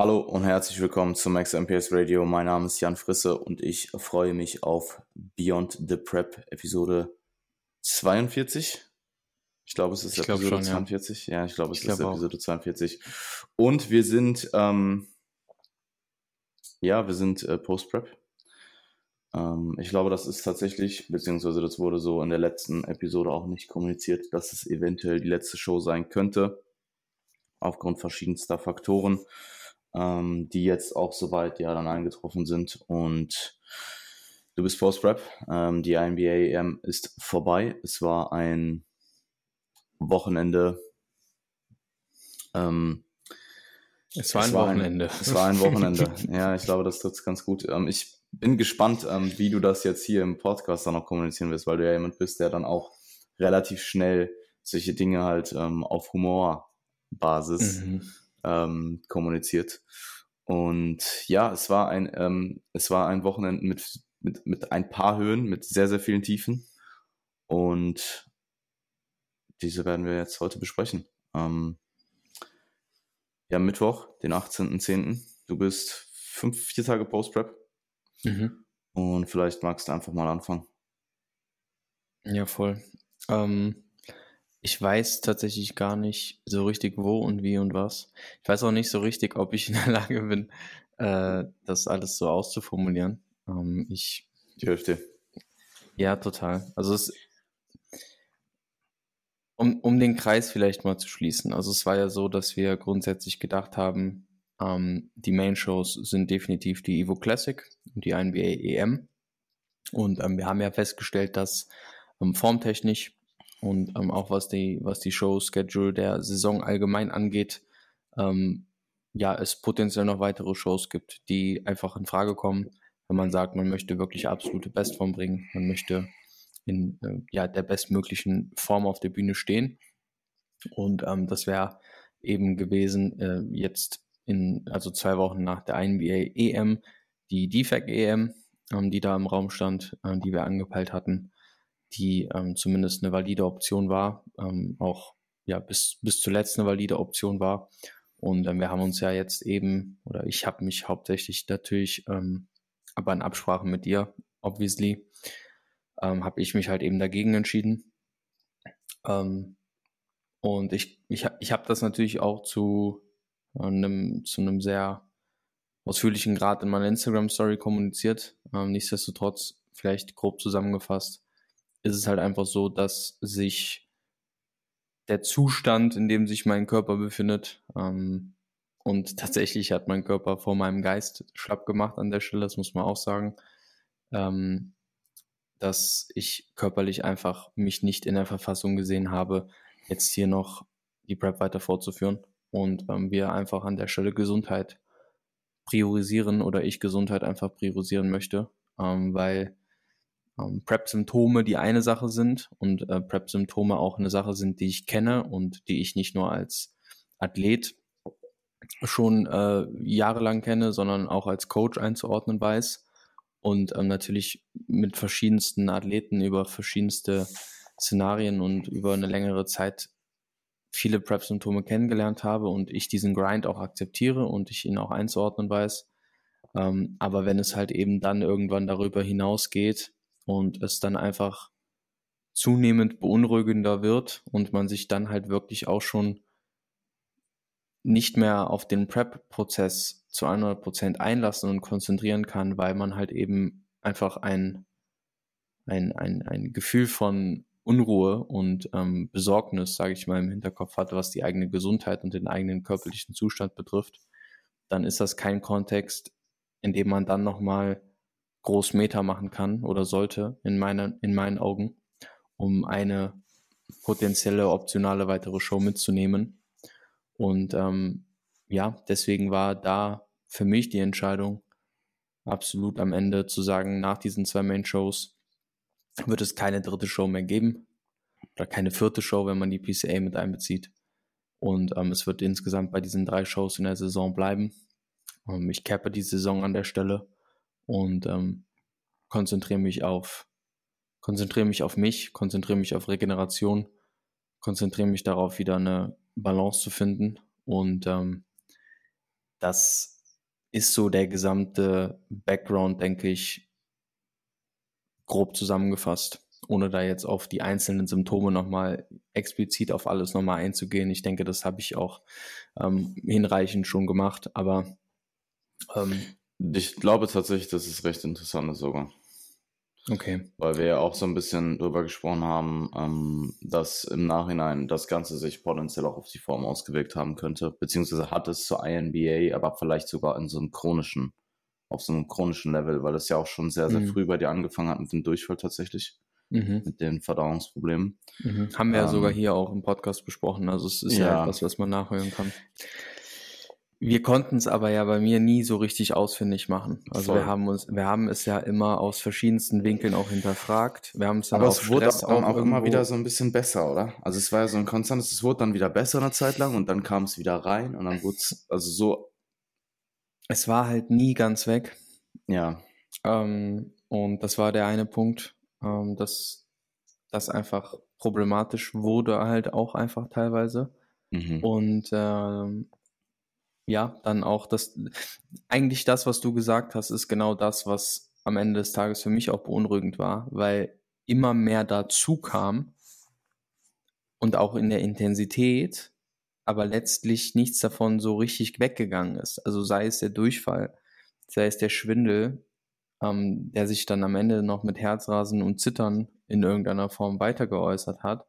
Hallo und herzlich willkommen zum Max MPS Radio. Mein Name ist Jan Frisse und ich freue mich auf Beyond the Prep Episode 42. Ich glaube, es ist ich Episode schon, 42. Ja. ja, ich glaube, es ich ist glaub Episode auch. 42. Und wir sind, ähm, ja, wir sind äh, Post-Prep. Ähm, ich glaube, das ist tatsächlich, beziehungsweise das wurde so in der letzten Episode auch nicht kommuniziert, dass es eventuell die letzte Show sein könnte. Aufgrund verschiedenster Faktoren ähm, die jetzt auch soweit ja dann eingetroffen sind. Und du bist Post-Prep. Ähm, die NBA EM ist vorbei. Es war ein Wochenende. Ähm, es war ein es war Wochenende. Ein, es war ein Wochenende. ja, ich glaube, das trifft ganz gut. Ähm, ich bin gespannt, ähm, wie du das jetzt hier im Podcast dann noch kommunizieren wirst, weil du ja jemand bist, der dann auch relativ schnell solche Dinge halt ähm, auf Humorbasis mhm ähm, kommuniziert. Und ja, es war ein, ähm, es war ein Wochenende mit, mit, mit ein paar Höhen, mit sehr, sehr vielen Tiefen. Und diese werden wir jetzt heute besprechen. Ähm, ja, Mittwoch, den 18.10. Du bist fünf, vier Tage Post-Prep. Mhm. Und vielleicht magst du einfach mal anfangen. Ja, voll. Ähm, ich weiß tatsächlich gar nicht so richtig wo und wie und was. Ich weiß auch nicht so richtig, ob ich in der Lage bin, äh, das alles so auszuformulieren. Ähm, ich. Die Hälfte. Ja, total. Also es, um, um den Kreis vielleicht mal zu schließen. Also es war ja so, dass wir grundsätzlich gedacht haben, ähm, die Main-Shows sind definitiv die Evo Classic und die NBA EM. Und ähm, wir haben ja festgestellt, dass ähm, formtechnisch und ähm, auch was die, was die Show-Schedule der Saison allgemein angeht, ähm, ja, es potenziell noch weitere Shows gibt, die einfach in Frage kommen, wenn man sagt, man möchte wirklich absolute Bestform bringen, man möchte in äh, ja, der bestmöglichen Form auf der Bühne stehen. Und ähm, das wäre eben gewesen, äh, jetzt in, also zwei Wochen nach der NBA EM, die DFAC EM, ähm, die da im Raum stand, äh, die wir angepeilt hatten die ähm, zumindest eine valide Option war, ähm, auch ja bis, bis zuletzt eine valide Option war. Und ähm, wir haben uns ja jetzt eben, oder ich habe mich hauptsächlich natürlich, ähm, aber in Absprache mit dir, obviously, ähm, habe ich mich halt eben dagegen entschieden. Ähm, und ich, ich, ich habe das natürlich auch zu einem, zu einem sehr ausführlichen Grad in meiner Instagram-Story kommuniziert. Ähm, nichtsdestotrotz, vielleicht grob zusammengefasst, ist es halt einfach so, dass sich der Zustand, in dem sich mein Körper befindet, ähm, und tatsächlich hat mein Körper vor meinem Geist schlapp gemacht an der Stelle, das muss man auch sagen, ähm, dass ich körperlich einfach mich nicht in der Verfassung gesehen habe, jetzt hier noch die Prep weiter fortzuführen und ähm, wir einfach an der Stelle Gesundheit priorisieren oder ich Gesundheit einfach priorisieren möchte, ähm, weil ähm, PrEP-Symptome die eine Sache sind und äh, PrEP-Symptome auch eine Sache sind, die ich kenne und die ich nicht nur als Athlet schon äh, jahrelang kenne, sondern auch als Coach einzuordnen weiß und ähm, natürlich mit verschiedensten Athleten über verschiedenste Szenarien und über eine längere Zeit viele PrEP-Symptome kennengelernt habe und ich diesen Grind auch akzeptiere und ich ihn auch einzuordnen weiß. Ähm, aber wenn es halt eben dann irgendwann darüber hinausgeht, und es dann einfach zunehmend beunruhigender wird und man sich dann halt wirklich auch schon nicht mehr auf den Prep-Prozess zu 100% einlassen und konzentrieren kann, weil man halt eben einfach ein, ein, ein, ein Gefühl von Unruhe und ähm, Besorgnis, sage ich mal, im Hinterkopf hat, was die eigene Gesundheit und den eigenen körperlichen Zustand betrifft, dann ist das kein Kontext, in dem man dann nochmal groß Meter machen kann oder sollte in, meine, in meinen Augen, um eine potenzielle optionale weitere Show mitzunehmen. Und ähm, ja, deswegen war da für mich die Entscheidung absolut am Ende zu sagen, nach diesen zwei Main-Shows wird es keine dritte Show mehr geben oder keine vierte Show, wenn man die PCA mit einbezieht. Und ähm, es wird insgesamt bei diesen drei Shows in der Saison bleiben. Ähm, ich cappe die Saison an der Stelle und ähm, konzentriere mich auf konzentriere mich auf mich, konzentriere mich auf Regeneration, konzentriere mich darauf, wieder eine Balance zu finden und ähm, das ist so der gesamte Background, denke ich, grob zusammengefasst, ohne da jetzt auf die einzelnen Symptome nochmal explizit auf alles nochmal einzugehen. Ich denke, das habe ich auch ähm, hinreichend schon gemacht, aber ähm, ich glaube tatsächlich, das ist recht interessant sogar. Okay. Weil wir ja auch so ein bisschen drüber gesprochen haben, ähm, dass im Nachhinein das Ganze sich potenziell auch auf die Form ausgewirkt haben könnte, beziehungsweise hat es zur INBA, aber vielleicht sogar in so einem chronischen, auf so einem chronischen Level, weil das ja auch schon sehr, sehr mhm. früh bei dir angefangen hat mit dem Durchfall tatsächlich. Mhm. Mit den Verdauungsproblemen. Mhm. Haben wir ähm, ja sogar hier auch im Podcast besprochen. Also es ist ja, ja etwas, was man nachhören kann. Wir konnten es aber ja bei mir nie so richtig ausfindig machen. Also Voll. wir haben uns, wir haben es ja immer aus verschiedensten Winkeln auch hinterfragt. Wir haben es dann aber es wurde Stress auch, auch immer wieder so ein bisschen besser, oder? Also es war ja so ein konstantes, es wurde dann wieder besser eine Zeit lang und dann kam es wieder rein und dann wurde es, also so. Es war halt nie ganz weg. Ja. Ähm, und das war der eine Punkt, ähm, dass das einfach problematisch wurde halt auch einfach teilweise. Mhm. Und ähm, ja, dann auch das, eigentlich das, was du gesagt hast, ist genau das, was am Ende des Tages für mich auch beunruhigend war, weil immer mehr dazu kam und auch in der Intensität, aber letztlich nichts davon so richtig weggegangen ist. Also sei es der Durchfall, sei es der Schwindel, ähm, der sich dann am Ende noch mit Herzrasen und Zittern in irgendeiner Form weiter geäußert hat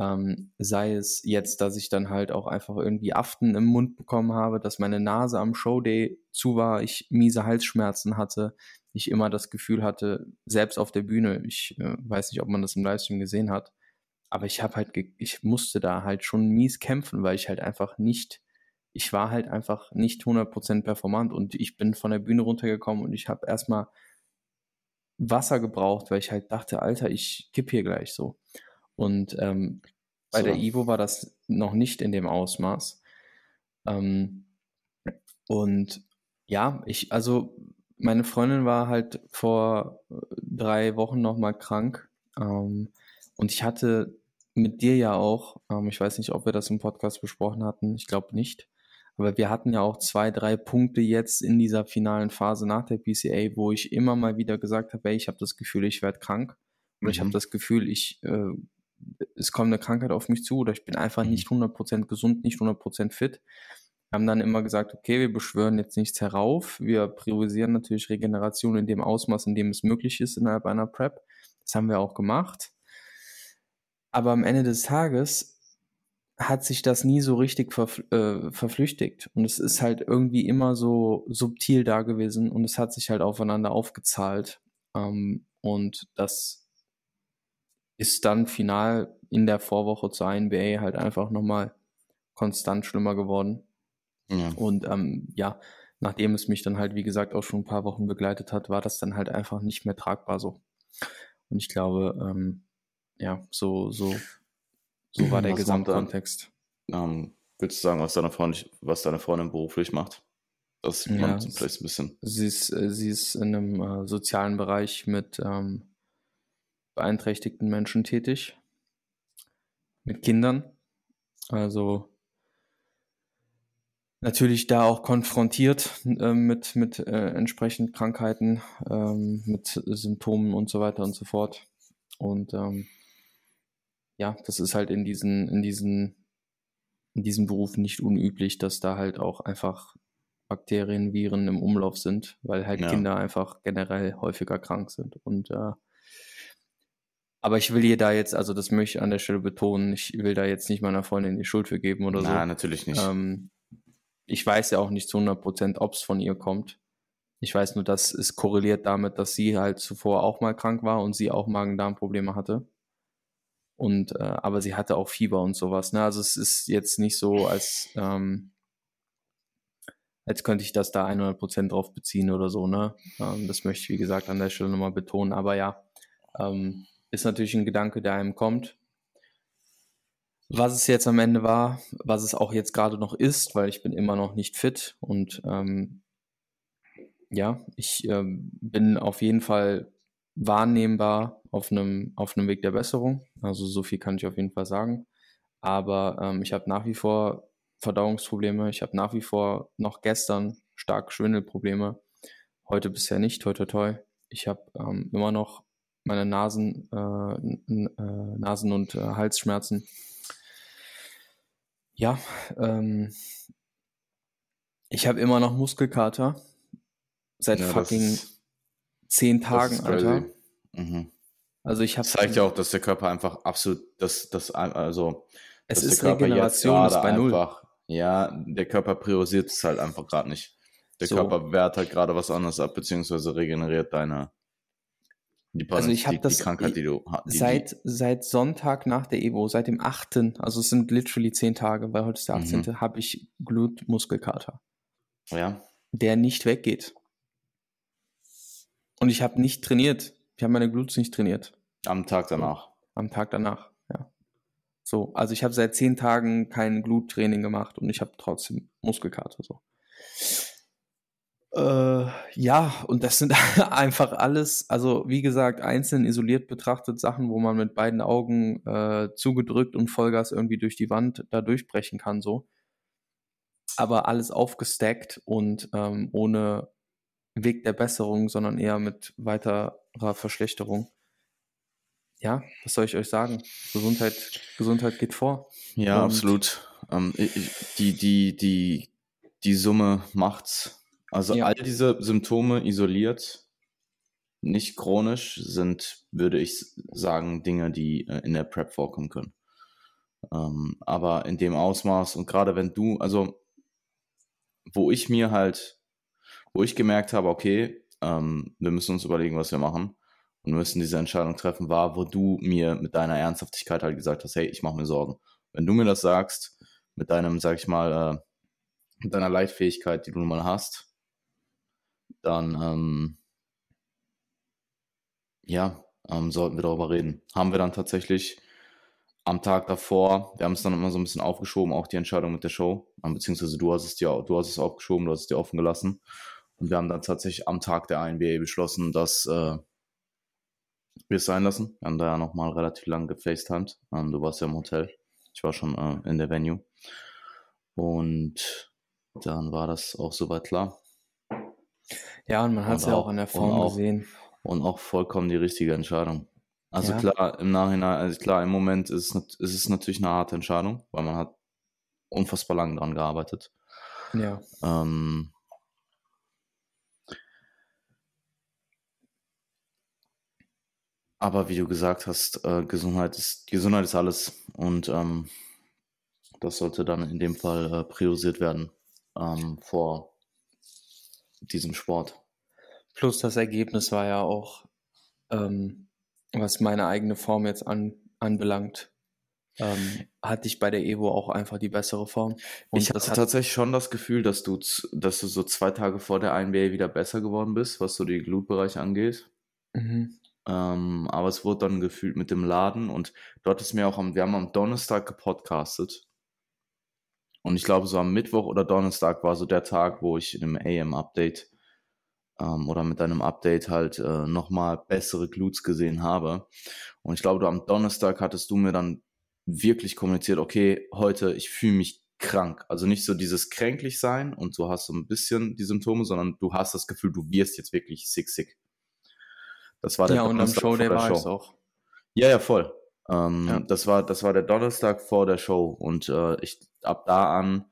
ähm, sei es jetzt, dass ich dann halt auch einfach irgendwie Aften im Mund bekommen habe, dass meine Nase am Showday zu war, ich miese Halsschmerzen hatte, ich immer das Gefühl hatte, selbst auf der Bühne, ich äh, weiß nicht, ob man das im Livestream gesehen hat, aber ich habe halt, ich musste da halt schon mies kämpfen, weil ich halt einfach nicht, ich war halt einfach nicht 100% performant und ich bin von der Bühne runtergekommen und ich habe erstmal Wasser gebraucht, weil ich halt dachte, Alter, ich kipp hier gleich so. Und ähm, bei so. der Ivo war das noch nicht in dem Ausmaß. Ähm, und ja, ich, also meine Freundin war halt vor äh, drei Wochen nochmal krank. Ähm, und ich hatte mit dir ja auch, ähm, ich weiß nicht, ob wir das im Podcast besprochen hatten, ich glaube nicht. Aber wir hatten ja auch zwei, drei Punkte jetzt in dieser finalen Phase nach der PCA, wo ich immer mal wieder gesagt habe, hey, ich habe das Gefühl, ich werde krank. Und mhm. ich habe das Gefühl, ich äh, es kommt eine Krankheit auf mich zu oder ich bin einfach nicht 100% mhm. gesund, nicht 100% fit. Wir haben dann immer gesagt, okay, wir beschwören jetzt nichts herauf. Wir priorisieren natürlich Regeneration in dem Ausmaß, in dem es möglich ist innerhalb einer Prep. Das haben wir auch gemacht. Aber am Ende des Tages hat sich das nie so richtig verf äh, verflüchtigt. Und es ist halt irgendwie immer so subtil da gewesen und es hat sich halt aufeinander aufgezahlt. Ähm, und das ist dann final in der Vorwoche zur NBA halt einfach nochmal konstant schlimmer geworden. Ja. Und ähm, ja, nachdem es mich dann halt, wie gesagt, auch schon ein paar Wochen begleitet hat, war das dann halt einfach nicht mehr tragbar so. Und ich glaube, ähm, ja, so, so, so war der Gesamtkontext. Ähm, willst du sagen, was deine Freundin, was deine Freundin beruflich macht? Das ja, man vielleicht ein bisschen. Sie ist, äh, sie ist in einem äh, sozialen Bereich mit ähm, beeinträchtigten Menschen tätig. Mit Kindern. Also natürlich da auch konfrontiert äh, mit, mit äh, entsprechend Krankheiten, ähm, mit Symptomen und so weiter und so fort. Und ähm, ja, das ist halt in diesen, in diesen, in diesen Berufen nicht unüblich, dass da halt auch einfach Bakterien, Viren im Umlauf sind, weil halt ja. Kinder einfach generell häufiger krank sind. Und äh, aber ich will ihr da jetzt, also das möchte ich an der Stelle betonen, ich will da jetzt nicht meiner Freundin die Schuld für geben oder Na, so. Nein, natürlich nicht. Ähm, ich weiß ja auch nicht zu 100 Prozent, ob es von ihr kommt. Ich weiß nur, dass es korreliert damit, dass sie halt zuvor auch mal krank war und sie auch Magen-Darm-Probleme hatte. Und, äh, aber sie hatte auch Fieber und sowas. Ne? Also es ist jetzt nicht so, als, ähm, als könnte ich das da 100 Prozent drauf beziehen oder so. Ne? Ähm, das möchte ich, wie gesagt, an der Stelle nochmal betonen. Aber ja, ähm, ist natürlich ein Gedanke, der einem kommt. Was es jetzt am Ende war, was es auch jetzt gerade noch ist, weil ich bin immer noch nicht fit und ähm, ja, ich ähm, bin auf jeden Fall wahrnehmbar auf einem auf einem Weg der Besserung. Also so viel kann ich auf jeden Fall sagen. Aber ähm, ich habe nach wie vor Verdauungsprobleme. Ich habe nach wie vor noch gestern stark Schwindelprobleme. Heute bisher nicht, toi toi toi. Ich habe ähm, immer noch meine Nasen, äh, äh, Nasen- und äh, Halsschmerzen. Ja, ähm, ich habe immer noch Muskelkater. Seit ja, fucking zehn Tagen, Alter. Mhm. Also ich habe. Zeigt ja auch, dass der Körper einfach absolut, das, das, also. Es ist Regeneration ist bei null. Einfach, ja, der Körper priorisiert es halt einfach gerade nicht. Der so. Körper wehrt halt gerade was anderes ab, beziehungsweise regeneriert deine die, also ich habe das die Krankheit, die du die, seit, seit Sonntag nach der Evo, seit dem 8., also es sind literally 10 Tage, weil heute ist der 18., mhm. habe ich Glutmuskelkater. Ja. Der nicht weggeht. Und ich habe nicht trainiert. Ich habe meine Glutes nicht trainiert. Am Tag danach. Am Tag danach, ja. So, also ich habe seit 10 Tagen kein Gluttraining gemacht und ich habe trotzdem Muskelkater so. Äh, ja, und das sind einfach alles, also wie gesagt, einzeln isoliert betrachtet Sachen, wo man mit beiden Augen äh, zugedrückt und Vollgas irgendwie durch die Wand da durchbrechen kann, so. Aber alles aufgestackt und ähm, ohne Weg der Besserung, sondern eher mit weiterer Verschlechterung. Ja, was soll ich euch sagen? Gesundheit, Gesundheit geht vor. Ja, und absolut. Ähm, die, die, die, die Summe macht's also ja. all diese Symptome isoliert, nicht chronisch, sind, würde ich sagen, Dinge, die äh, in der Prep vorkommen können. Ähm, aber in dem Ausmaß und gerade wenn du, also wo ich mir halt, wo ich gemerkt habe, okay, ähm, wir müssen uns überlegen, was wir machen und müssen diese Entscheidung treffen, war, wo du mir mit deiner Ernsthaftigkeit halt gesagt hast, hey, ich mache mir Sorgen. Wenn du mir das sagst, mit deinem, sag ich mal, äh, mit deiner Leitfähigkeit, die du nun mal hast, dann ähm, ja, ähm, sollten wir darüber reden. Haben wir dann tatsächlich am Tag davor, wir haben es dann immer so ein bisschen aufgeschoben, auch die Entscheidung mit der Show, ähm, beziehungsweise du hast es dir, du hast es aufgeschoben, du hast es dir offen gelassen. Und wir haben dann tatsächlich am Tag der INBA beschlossen, dass äh, wir es sein lassen. Wir haben da ja nochmal relativ lang gefacetimed. Ähm, du warst ja im Hotel. Ich war schon äh, in der Venue. Und dann war das auch soweit klar. Ja, und man hat es ja auch in der Form auch, gesehen. Und auch vollkommen die richtige Entscheidung. Also ja. klar, im Nachhinein, also klar, im Moment ist es, ist es natürlich eine harte Entscheidung, weil man hat unfassbar lange dran gearbeitet. Ja. Ähm, aber wie du gesagt hast, äh, Gesundheit ist Gesundheit ist alles und ähm, das sollte dann in dem Fall äh, priorisiert werden ähm, vor diesem Sport. Plus das Ergebnis war ja auch, ähm, was meine eigene Form jetzt an, anbelangt, ähm, hatte ich bei der Evo auch einfach die bessere Form. Und ich hatte hat tatsächlich schon das Gefühl, dass du, dass du so zwei Tage vor der NBA wieder besser geworden bist, was so die Glutbereiche angeht. Mhm. Ähm, aber es wurde dann gefühlt mit dem Laden und dort ist mir auch am, wir haben am Donnerstag gepodcastet. Und ich glaube, so am Mittwoch oder Donnerstag war so der Tag, wo ich in einem AM-Update ähm, oder mit einem Update halt äh, nochmal bessere Glutes gesehen habe. Und ich glaube, du am Donnerstag hattest du mir dann wirklich kommuniziert, okay, heute, ich fühle mich krank. Also nicht so dieses kränklich sein und du hast so ein bisschen die Symptome, sondern du hast das Gefühl, du wirst jetzt wirklich sick, sick. Das war der ja, Donnerstag und am Show, der war Show. es auch. Ja, ja, voll. Ähm, ja. Das war, das war der Donnerstag vor der Show und äh, ich ab da an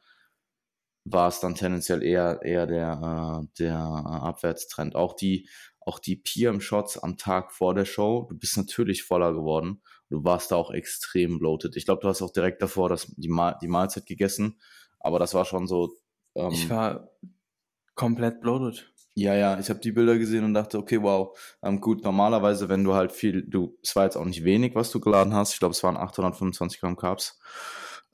war es dann tendenziell eher, eher der, äh, der Abwärtstrend. Auch die, auch die PM-Shots am Tag vor der Show, du bist natürlich voller geworden. Du warst da auch extrem bloated. Ich glaube, du hast auch direkt davor das, die, Ma die Mahlzeit gegessen, aber das war schon so. Ähm, ich war komplett bloated. Ja, ja, ich habe die Bilder gesehen und dachte, okay, wow, ähm, gut, normalerweise, wenn du halt viel, du, es war jetzt auch nicht wenig, was du geladen hast, ich glaube, es waren 825 Gramm Carbs,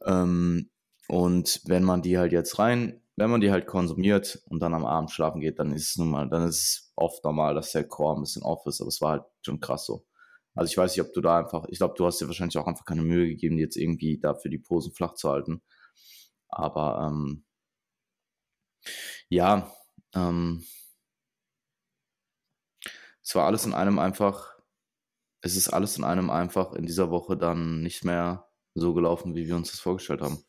ähm, und wenn man die halt jetzt rein, wenn man die halt konsumiert und dann am Abend schlafen geht, dann ist es nun mal, dann ist es oft normal, dass der Core ein bisschen off ist, aber es war halt schon krass so. Also ich weiß nicht, ob du da einfach, ich glaube, du hast dir wahrscheinlich auch einfach keine Mühe gegeben, jetzt irgendwie dafür die Posen flach zu halten. Aber ähm, ja, ähm, es war alles in einem einfach, es ist alles in einem einfach in dieser Woche dann nicht mehr so gelaufen, wie wir uns das vorgestellt haben.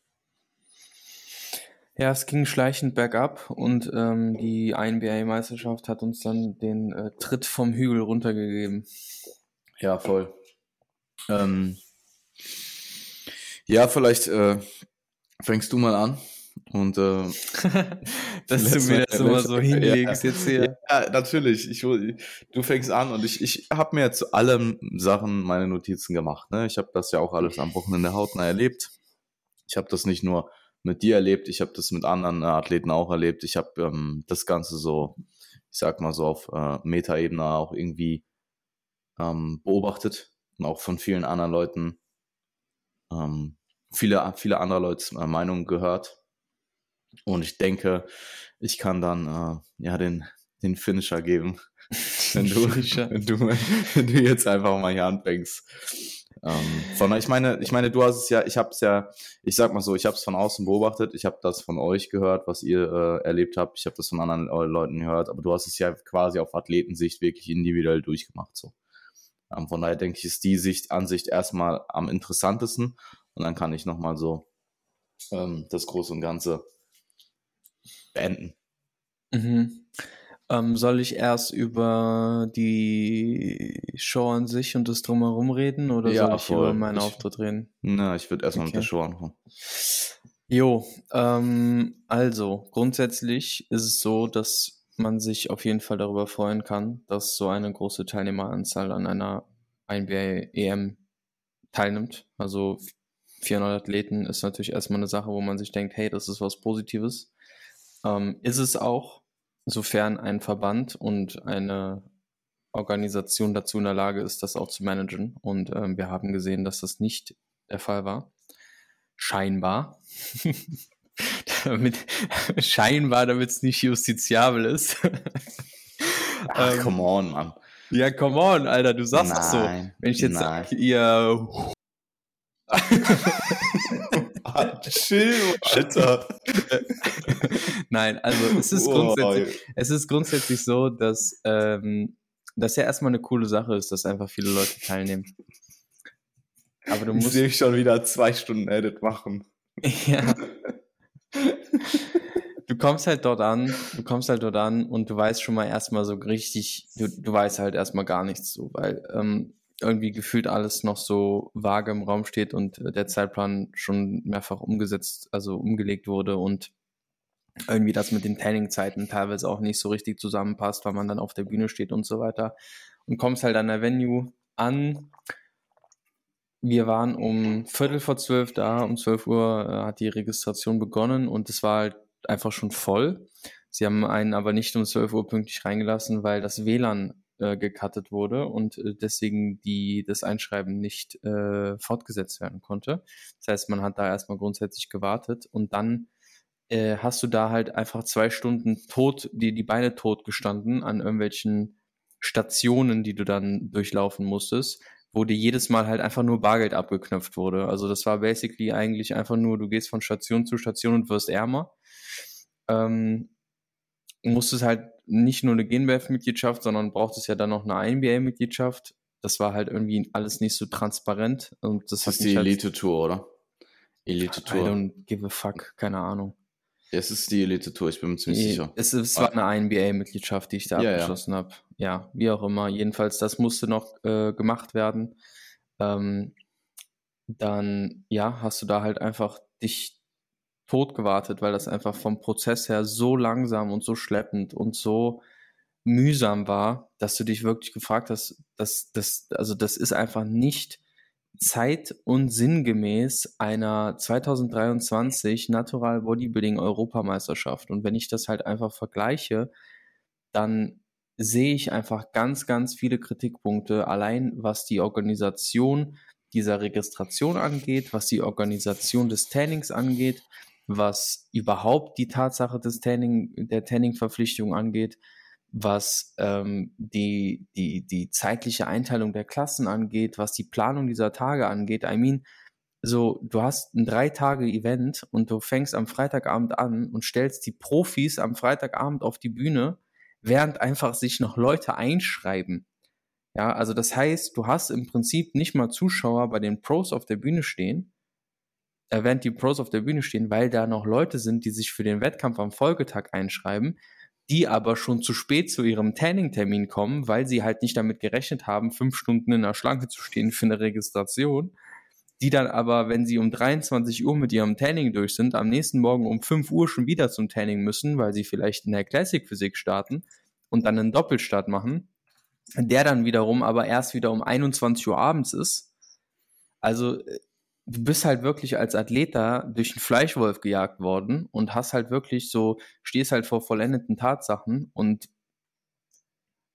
Ja, es ging schleichend bergab und ähm, die INBA-Meisterschaft hat uns dann den äh, Tritt vom Hügel runtergegeben. Ja, voll. Ähm, ja, vielleicht äh, fängst du mal an. Und äh, dass du mir das immer so hinlegst ja, jetzt hier. Ja, natürlich. Ich, du fängst an und ich, ich habe mir zu allen Sachen meine Notizen gemacht. Ne? Ich habe das ja auch alles am Wochenende hautnah erlebt. Ich habe das nicht nur mit dir erlebt, ich habe das mit anderen äh, Athleten auch erlebt. Ich habe ähm, das Ganze so, ich sag mal so auf äh, Metaebene auch irgendwie ähm, beobachtet und auch von vielen anderen Leuten, ähm, viele, viele andere Leute äh, Meinungen gehört. Und ich denke, ich kann dann äh, ja den, den Finisher geben, wenn du, wenn du, wenn du jetzt einfach mal hier anfängst. Ähm, von, ich meine, ich meine, du hast es ja, ich habe es ja, ich sag mal so, ich habe es von außen beobachtet, ich habe das von euch gehört, was ihr äh, erlebt habt, ich habe das von anderen äh, Leuten gehört, aber du hast es ja quasi auf Athletensicht wirklich individuell durchgemacht so. Ähm, von daher denke ich, ist die Sicht Ansicht erstmal am interessantesten und dann kann ich nochmal so ähm, das Große und Ganze beenden. Mhm. Ähm, soll ich erst über die Show an sich und das Drumherum reden oder ja, soll ich voll. über meinen ich, Auftritt reden? Na, ich würde erstmal okay. mit der Show anfangen. Jo, ähm, also grundsätzlich ist es so, dass man sich auf jeden Fall darüber freuen kann, dass so eine große Teilnehmeranzahl an einer NBA EM teilnimmt. Also 400 Athleten ist natürlich erstmal eine Sache, wo man sich denkt, hey, das ist was Positives. Ähm, ist es auch, sofern ein Verband und eine Organisation dazu in der Lage ist, das auch zu managen. Und ähm, wir haben gesehen, dass das nicht der Fall war. Scheinbar. damit, scheinbar, damit es nicht justiziabel ist. Ach, ähm, come on, Mann. Ja, come on, Alter, du sagst es so. Wenn ich jetzt sage, ihr Chill, Alter. Nein, also es ist, grundsätzlich, es ist grundsätzlich so, dass ähm, das ja erstmal eine coole Sache ist, dass einfach viele Leute teilnehmen. Aber du musst. Ich schon wieder zwei Stunden Edit machen. ja. Du kommst halt dort an, du kommst halt dort an und du weißt schon mal erstmal so richtig, du, du weißt halt erstmal gar nichts so, weil ähm, irgendwie gefühlt alles noch so vage im Raum steht und äh, der Zeitplan schon mehrfach umgesetzt, also umgelegt wurde und irgendwie das mit den Trainingzeiten teilweise auch nicht so richtig zusammenpasst, weil man dann auf der Bühne steht und so weiter. Und kommst halt an der Venue an. Wir waren um Viertel vor zwölf da, um zwölf Uhr äh, hat die Registration begonnen und es war halt einfach schon voll. Sie haben einen aber nicht um zwölf Uhr pünktlich reingelassen, weil das WLAN äh, gecuttet wurde und äh, deswegen die, das Einschreiben nicht äh, fortgesetzt werden konnte. Das heißt, man hat da erstmal grundsätzlich gewartet und dann äh, hast du da halt einfach zwei Stunden tot, die, die Beine tot gestanden an irgendwelchen Stationen, die du dann durchlaufen musstest, wo dir jedes Mal halt einfach nur Bargeld abgeknöpft wurde. Also das war basically eigentlich einfach nur, du gehst von Station zu Station und wirst ärmer. Ähm, musstest halt nicht nur eine GNBF-Mitgliedschaft, sondern braucht es ja dann noch eine INBA-Mitgliedschaft. Das war halt irgendwie alles nicht so transparent. Und das, das ist die halt Elite-Tour, oder? Elite-Tour. I don't give a fuck, keine Ahnung. Es ist die Elite-Tour, ich bin mir ziemlich sicher. Es, es war eine INBA-Mitgliedschaft, die ich da ja, abgeschlossen ja. habe. Ja, wie auch immer. Jedenfalls, das musste noch äh, gemacht werden. Ähm, dann, ja, hast du da halt einfach dich tot gewartet, weil das einfach vom Prozess her so langsam und so schleppend und so mühsam war, dass du dich wirklich gefragt hast, dass das, also das ist einfach nicht zeit- und sinngemäß einer 2023 Natural Bodybuilding Europameisterschaft. Und wenn ich das halt einfach vergleiche, dann sehe ich einfach ganz, ganz viele Kritikpunkte, allein was die Organisation dieser Registration angeht, was die Organisation des Trainings angeht, was überhaupt die Tatsache des Tanning, der Tanning-Verpflichtung angeht, was ähm, die, die, die zeitliche Einteilung der Klassen angeht, was die Planung dieser Tage angeht. I mean, so, du hast ein drei Tage Event und du fängst am Freitagabend an und stellst die Profis am Freitagabend auf die Bühne, während einfach sich noch Leute einschreiben. Ja, also das heißt, du hast im Prinzip nicht mal Zuschauer bei den Pros auf der Bühne stehen, während die Pros auf der Bühne stehen, weil da noch Leute sind, die sich für den Wettkampf am Folgetag einschreiben, die aber schon zu spät zu ihrem Tanning-Termin kommen, weil sie halt nicht damit gerechnet haben, fünf Stunden in der Schlange zu stehen für eine Registration, die dann aber, wenn sie um 23 Uhr mit ihrem Tanning durch sind, am nächsten Morgen um 5 Uhr schon wieder zum Tanning müssen, weil sie vielleicht in der Classic Physik starten und dann einen Doppelstart machen, der dann wiederum aber erst wieder um 21 Uhr abends ist. Also äh, du bist halt wirklich als Athlet da durch einen Fleischwolf gejagt worden und hast halt wirklich so, stehst halt vor vollendeten Tatsachen und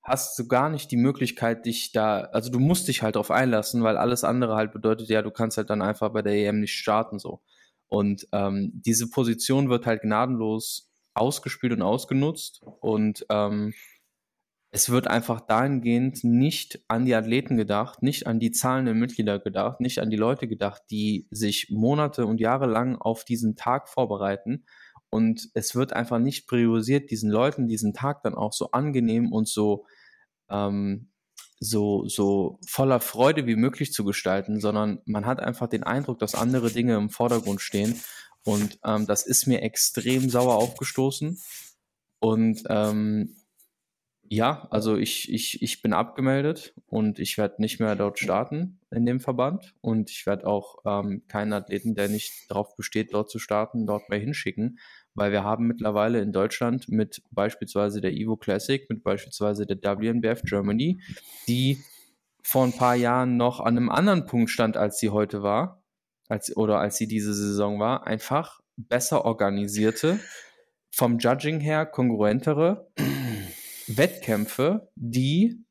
hast du gar nicht die Möglichkeit, dich da, also du musst dich halt darauf einlassen, weil alles andere halt bedeutet, ja, du kannst halt dann einfach bei der EM nicht starten so. Und ähm, diese Position wird halt gnadenlos ausgespielt und ausgenutzt und ähm, es wird einfach dahingehend nicht an die Athleten gedacht, nicht an die zahlenden Mitglieder gedacht, nicht an die Leute gedacht, die sich Monate und Jahre lang auf diesen Tag vorbereiten. Und es wird einfach nicht priorisiert, diesen Leuten diesen Tag dann auch so angenehm und so, ähm, so, so voller Freude wie möglich zu gestalten, sondern man hat einfach den Eindruck, dass andere Dinge im Vordergrund stehen. Und ähm, das ist mir extrem sauer aufgestoßen. Und ähm, ja, also ich, ich, ich bin abgemeldet und ich werde nicht mehr dort starten in dem Verband. Und ich werde auch ähm, keinen Athleten, der nicht darauf besteht, dort zu starten, dort mehr hinschicken, weil wir haben mittlerweile in Deutschland mit beispielsweise der Evo Classic, mit beispielsweise der WNBF Germany, die vor ein paar Jahren noch an einem anderen Punkt stand, als sie heute war, als, oder als sie diese Saison war, einfach besser organisierte, vom Judging her kongruentere Wettkämpfe, die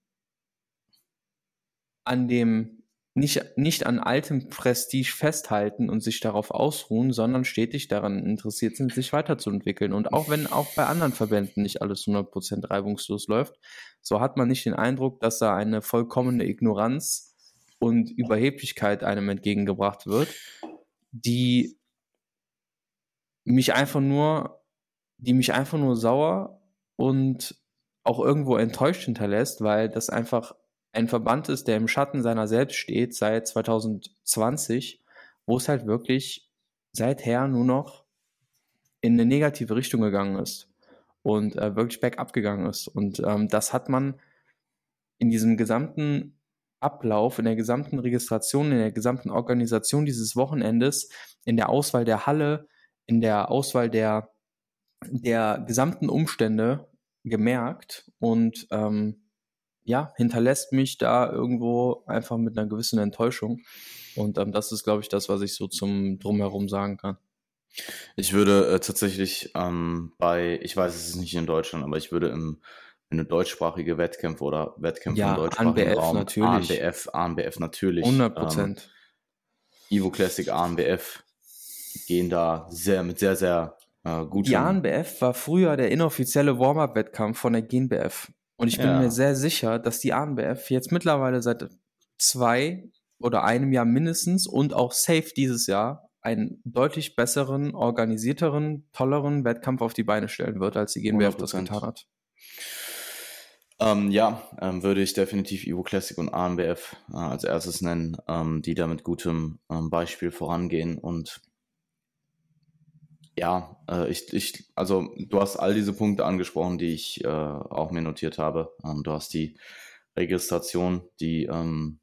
an dem nicht, nicht an altem Prestige festhalten und sich darauf ausruhen, sondern stetig daran interessiert sind, sich weiterzuentwickeln. Und auch wenn auch bei anderen Verbänden nicht alles 100% reibungslos läuft, so hat man nicht den Eindruck, dass da eine vollkommene Ignoranz und Überheblichkeit einem entgegengebracht wird, die mich einfach nur, die mich einfach nur sauer und auch irgendwo enttäuscht hinterlässt, weil das einfach ein Verband ist, der im Schatten seiner selbst steht seit 2020, wo es halt wirklich seither nur noch in eine negative Richtung gegangen ist und äh, wirklich bergab gegangen ist. Und ähm, das hat man in diesem gesamten Ablauf, in der gesamten Registration, in der gesamten Organisation dieses Wochenendes, in der Auswahl der Halle, in der Auswahl der, der gesamten Umstände gemerkt und ähm, ja, hinterlässt mich da irgendwo einfach mit einer gewissen Enttäuschung. Und ähm, das ist, glaube ich, das, was ich so zum Drumherum sagen kann. Ich würde äh, tatsächlich ähm, bei, ich weiß, es ist nicht in Deutschland, aber ich würde im, wenn du deutschsprachige Wettkämpfe oder Wettkämpfe ja, im deutschsprachigen ANBF Raum, natürlich. ANBF, ANBF natürlich. 100 Prozent. Ähm, Evo Classic, ANBF gehen da sehr mit sehr, sehr Ah, gut. Die ANBF war früher der inoffizielle Warm-Up-Wettkampf von der GNBF. Und ich bin ja. mir sehr sicher, dass die ANBF jetzt mittlerweile seit zwei oder einem Jahr mindestens und auch safe dieses Jahr einen deutlich besseren, organisierteren, tolleren Wettkampf auf die Beine stellen wird, als die GNBF 100%. das getan hat. Ähm, ja, ähm, würde ich definitiv Evo Classic und ANBF äh, als erstes nennen, ähm, die da mit gutem ähm, Beispiel vorangehen und ja, äh, ich, ich, also du hast all diese Punkte angesprochen, die ich äh, auch mir notiert habe. Ähm, du hast die Registration, die, ähm,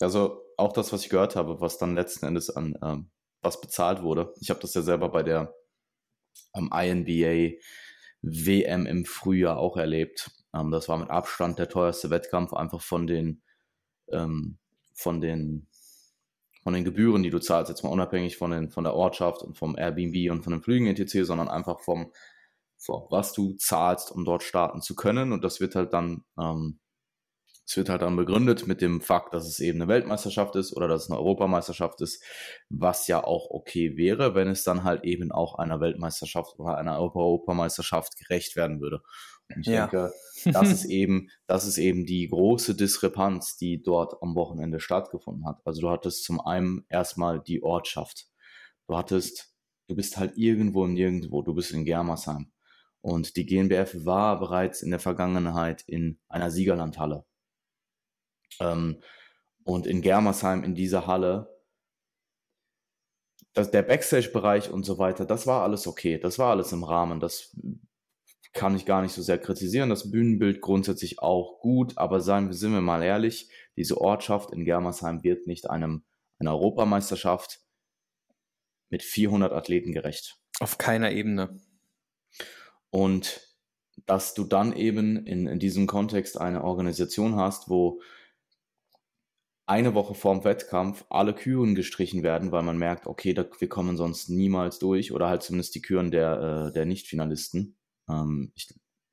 also auch das, was ich gehört habe, was dann letzten Endes an ähm, was bezahlt wurde. Ich habe das ja selber bei der ähm, INBA WM im Frühjahr auch erlebt. Ähm, das war mit Abstand der teuerste Wettkampf, einfach von den, ähm, von den von den Gebühren, die du zahlst, jetzt mal unabhängig von, den, von der Ortschaft und vom Airbnb und von den Flügen etc., sondern einfach vom, vom, was du zahlst, um dort starten zu können. Und das wird halt dann, ähm, es wird halt dann begründet mit dem Fakt, dass es eben eine Weltmeisterschaft ist oder dass es eine Europameisterschaft ist, was ja auch okay wäre, wenn es dann halt eben auch einer Weltmeisterschaft oder einer Europameisterschaft gerecht werden würde. Ich ja. denke, das ist eben, das ist eben die große Diskrepanz, die dort am Wochenende stattgefunden hat. Also du hattest zum einen erstmal die Ortschaft. Du hattest, du bist halt irgendwo und nirgendwo, du bist in Germersheim. Und die GNBF war bereits in der Vergangenheit in einer Siegerlandhalle. Ähm, und in Germersheim, in dieser Halle, das, der Backstage-Bereich und so weiter, das war alles okay, das war alles im Rahmen, das kann ich gar nicht so sehr kritisieren. Das Bühnenbild grundsätzlich auch gut, aber seien, sind wir mal ehrlich, diese Ortschaft in Germersheim wird nicht einem, einer Europameisterschaft mit 400 Athleten gerecht. Auf keiner Ebene. Und dass du dann eben in, in diesem Kontext eine Organisation hast, wo eine Woche vorm Wettkampf alle Küren gestrichen werden, weil man merkt, okay, da, wir kommen sonst niemals durch oder halt zumindest die Küren der, äh, der Nicht-Finalisten. Ähm, ich,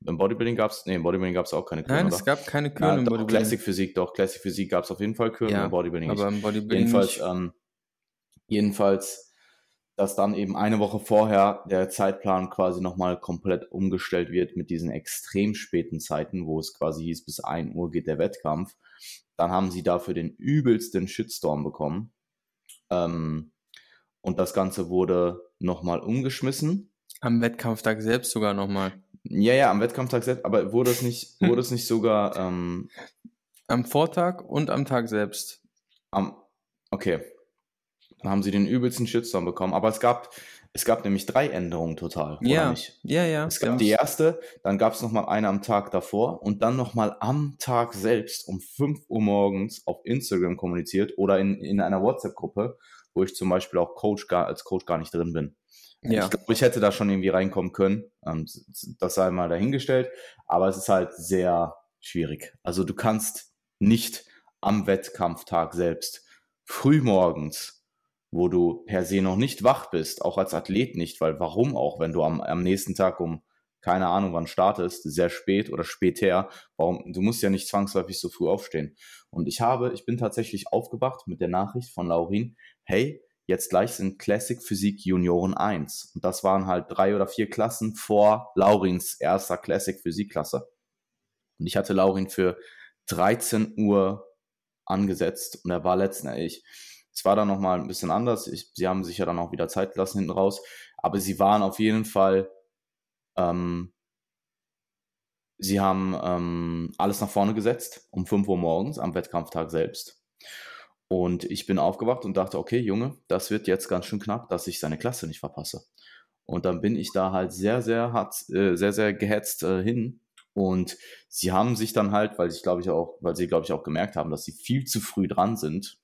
Im Bodybuilding gab es, nee, im Bodybuilding gab es auch keine Küren, Nein, oder? es gab keine Küren ja, im Bodybuilding. Classic Physik, doch, Classic Physik gab es auf jeden Fall Küren, ja, im Bodybuilding aber nicht. im Bodybuilding jedenfalls, ähm, jedenfalls, dass dann eben eine Woche vorher der Zeitplan quasi nochmal komplett umgestellt wird mit diesen extrem späten Zeiten, wo es quasi hieß, bis 1 Uhr geht der Wettkampf. Dann haben sie dafür den übelsten Shitstorm bekommen. Ähm, und das Ganze wurde nochmal umgeschmissen am Wettkampftag selbst sogar nochmal. Ja, ja, am Wettkampftag selbst, aber wurde es nicht, wurde es nicht sogar ähm, am Vortag und am Tag selbst? Am, okay. Dann haben sie den übelsten Shitstorm bekommen, aber es gab, es gab nämlich drei Änderungen total, ja, nicht? Ja, ja. Es gab die erste, dann gab es nochmal eine am Tag davor und dann nochmal am Tag selbst um 5 Uhr morgens auf Instagram kommuniziert oder in, in einer WhatsApp-Gruppe, wo ich zum Beispiel auch Coach gar, als Coach gar nicht drin bin. Ja. Ich glaube, ich hätte da schon irgendwie reinkommen können. Ähm, das sei mal dahingestellt. Aber es ist halt sehr schwierig. Also du kannst nicht am Wettkampftag selbst frühmorgens, wo du per se noch nicht wach bist, auch als Athlet nicht, weil warum auch, wenn du am, am nächsten Tag um keine Ahnung wann startest, sehr spät oder später, warum, du musst ja nicht zwangsläufig so früh aufstehen. Und ich habe, ich bin tatsächlich aufgewacht mit der Nachricht von Laurin, hey, Jetzt gleich sind Classic Physik Junioren 1. Und das waren halt drei oder vier Klassen vor Laurins erster Classic Physik Klasse. Und ich hatte Laurin für 13 Uhr angesetzt und er war letztendlich. Es war dann nochmal ein bisschen anders. Ich, sie haben sich ja dann auch wieder Zeit gelassen hinten raus. Aber sie waren auf jeden Fall, ähm, sie haben ähm, alles nach vorne gesetzt um 5 Uhr morgens am Wettkampftag selbst. Und ich bin aufgewacht und dachte, okay, Junge, das wird jetzt ganz schön knapp, dass ich seine Klasse nicht verpasse. Und dann bin ich da halt sehr, sehr hart, äh, sehr, sehr gehetzt äh, hin. Und sie haben sich dann halt, weil ich glaube ich auch, weil sie glaube ich auch gemerkt haben, dass sie viel zu früh dran sind,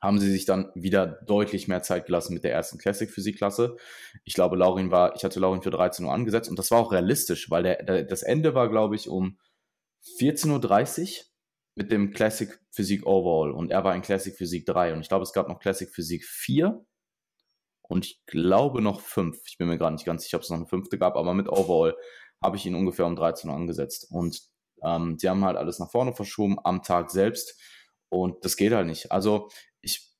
haben sie sich dann wieder deutlich mehr Zeit gelassen mit der ersten Classic Physikklasse. Ich glaube, Laurin war, ich hatte Laurin für 13 Uhr angesetzt und das war auch realistisch, weil der, der das Ende war, glaube ich, um 14.30 Uhr mit dem Classic Physik Overall und er war in Classic Physik 3 und ich glaube, es gab noch Classic Physik 4 und ich glaube noch 5. Ich bin mir gerade nicht ganz sicher, ob es noch eine fünfte gab, aber mit Overall habe ich ihn ungefähr um 13 Uhr angesetzt und ähm, die haben halt alles nach vorne verschoben am Tag selbst und das geht halt nicht. Also ich,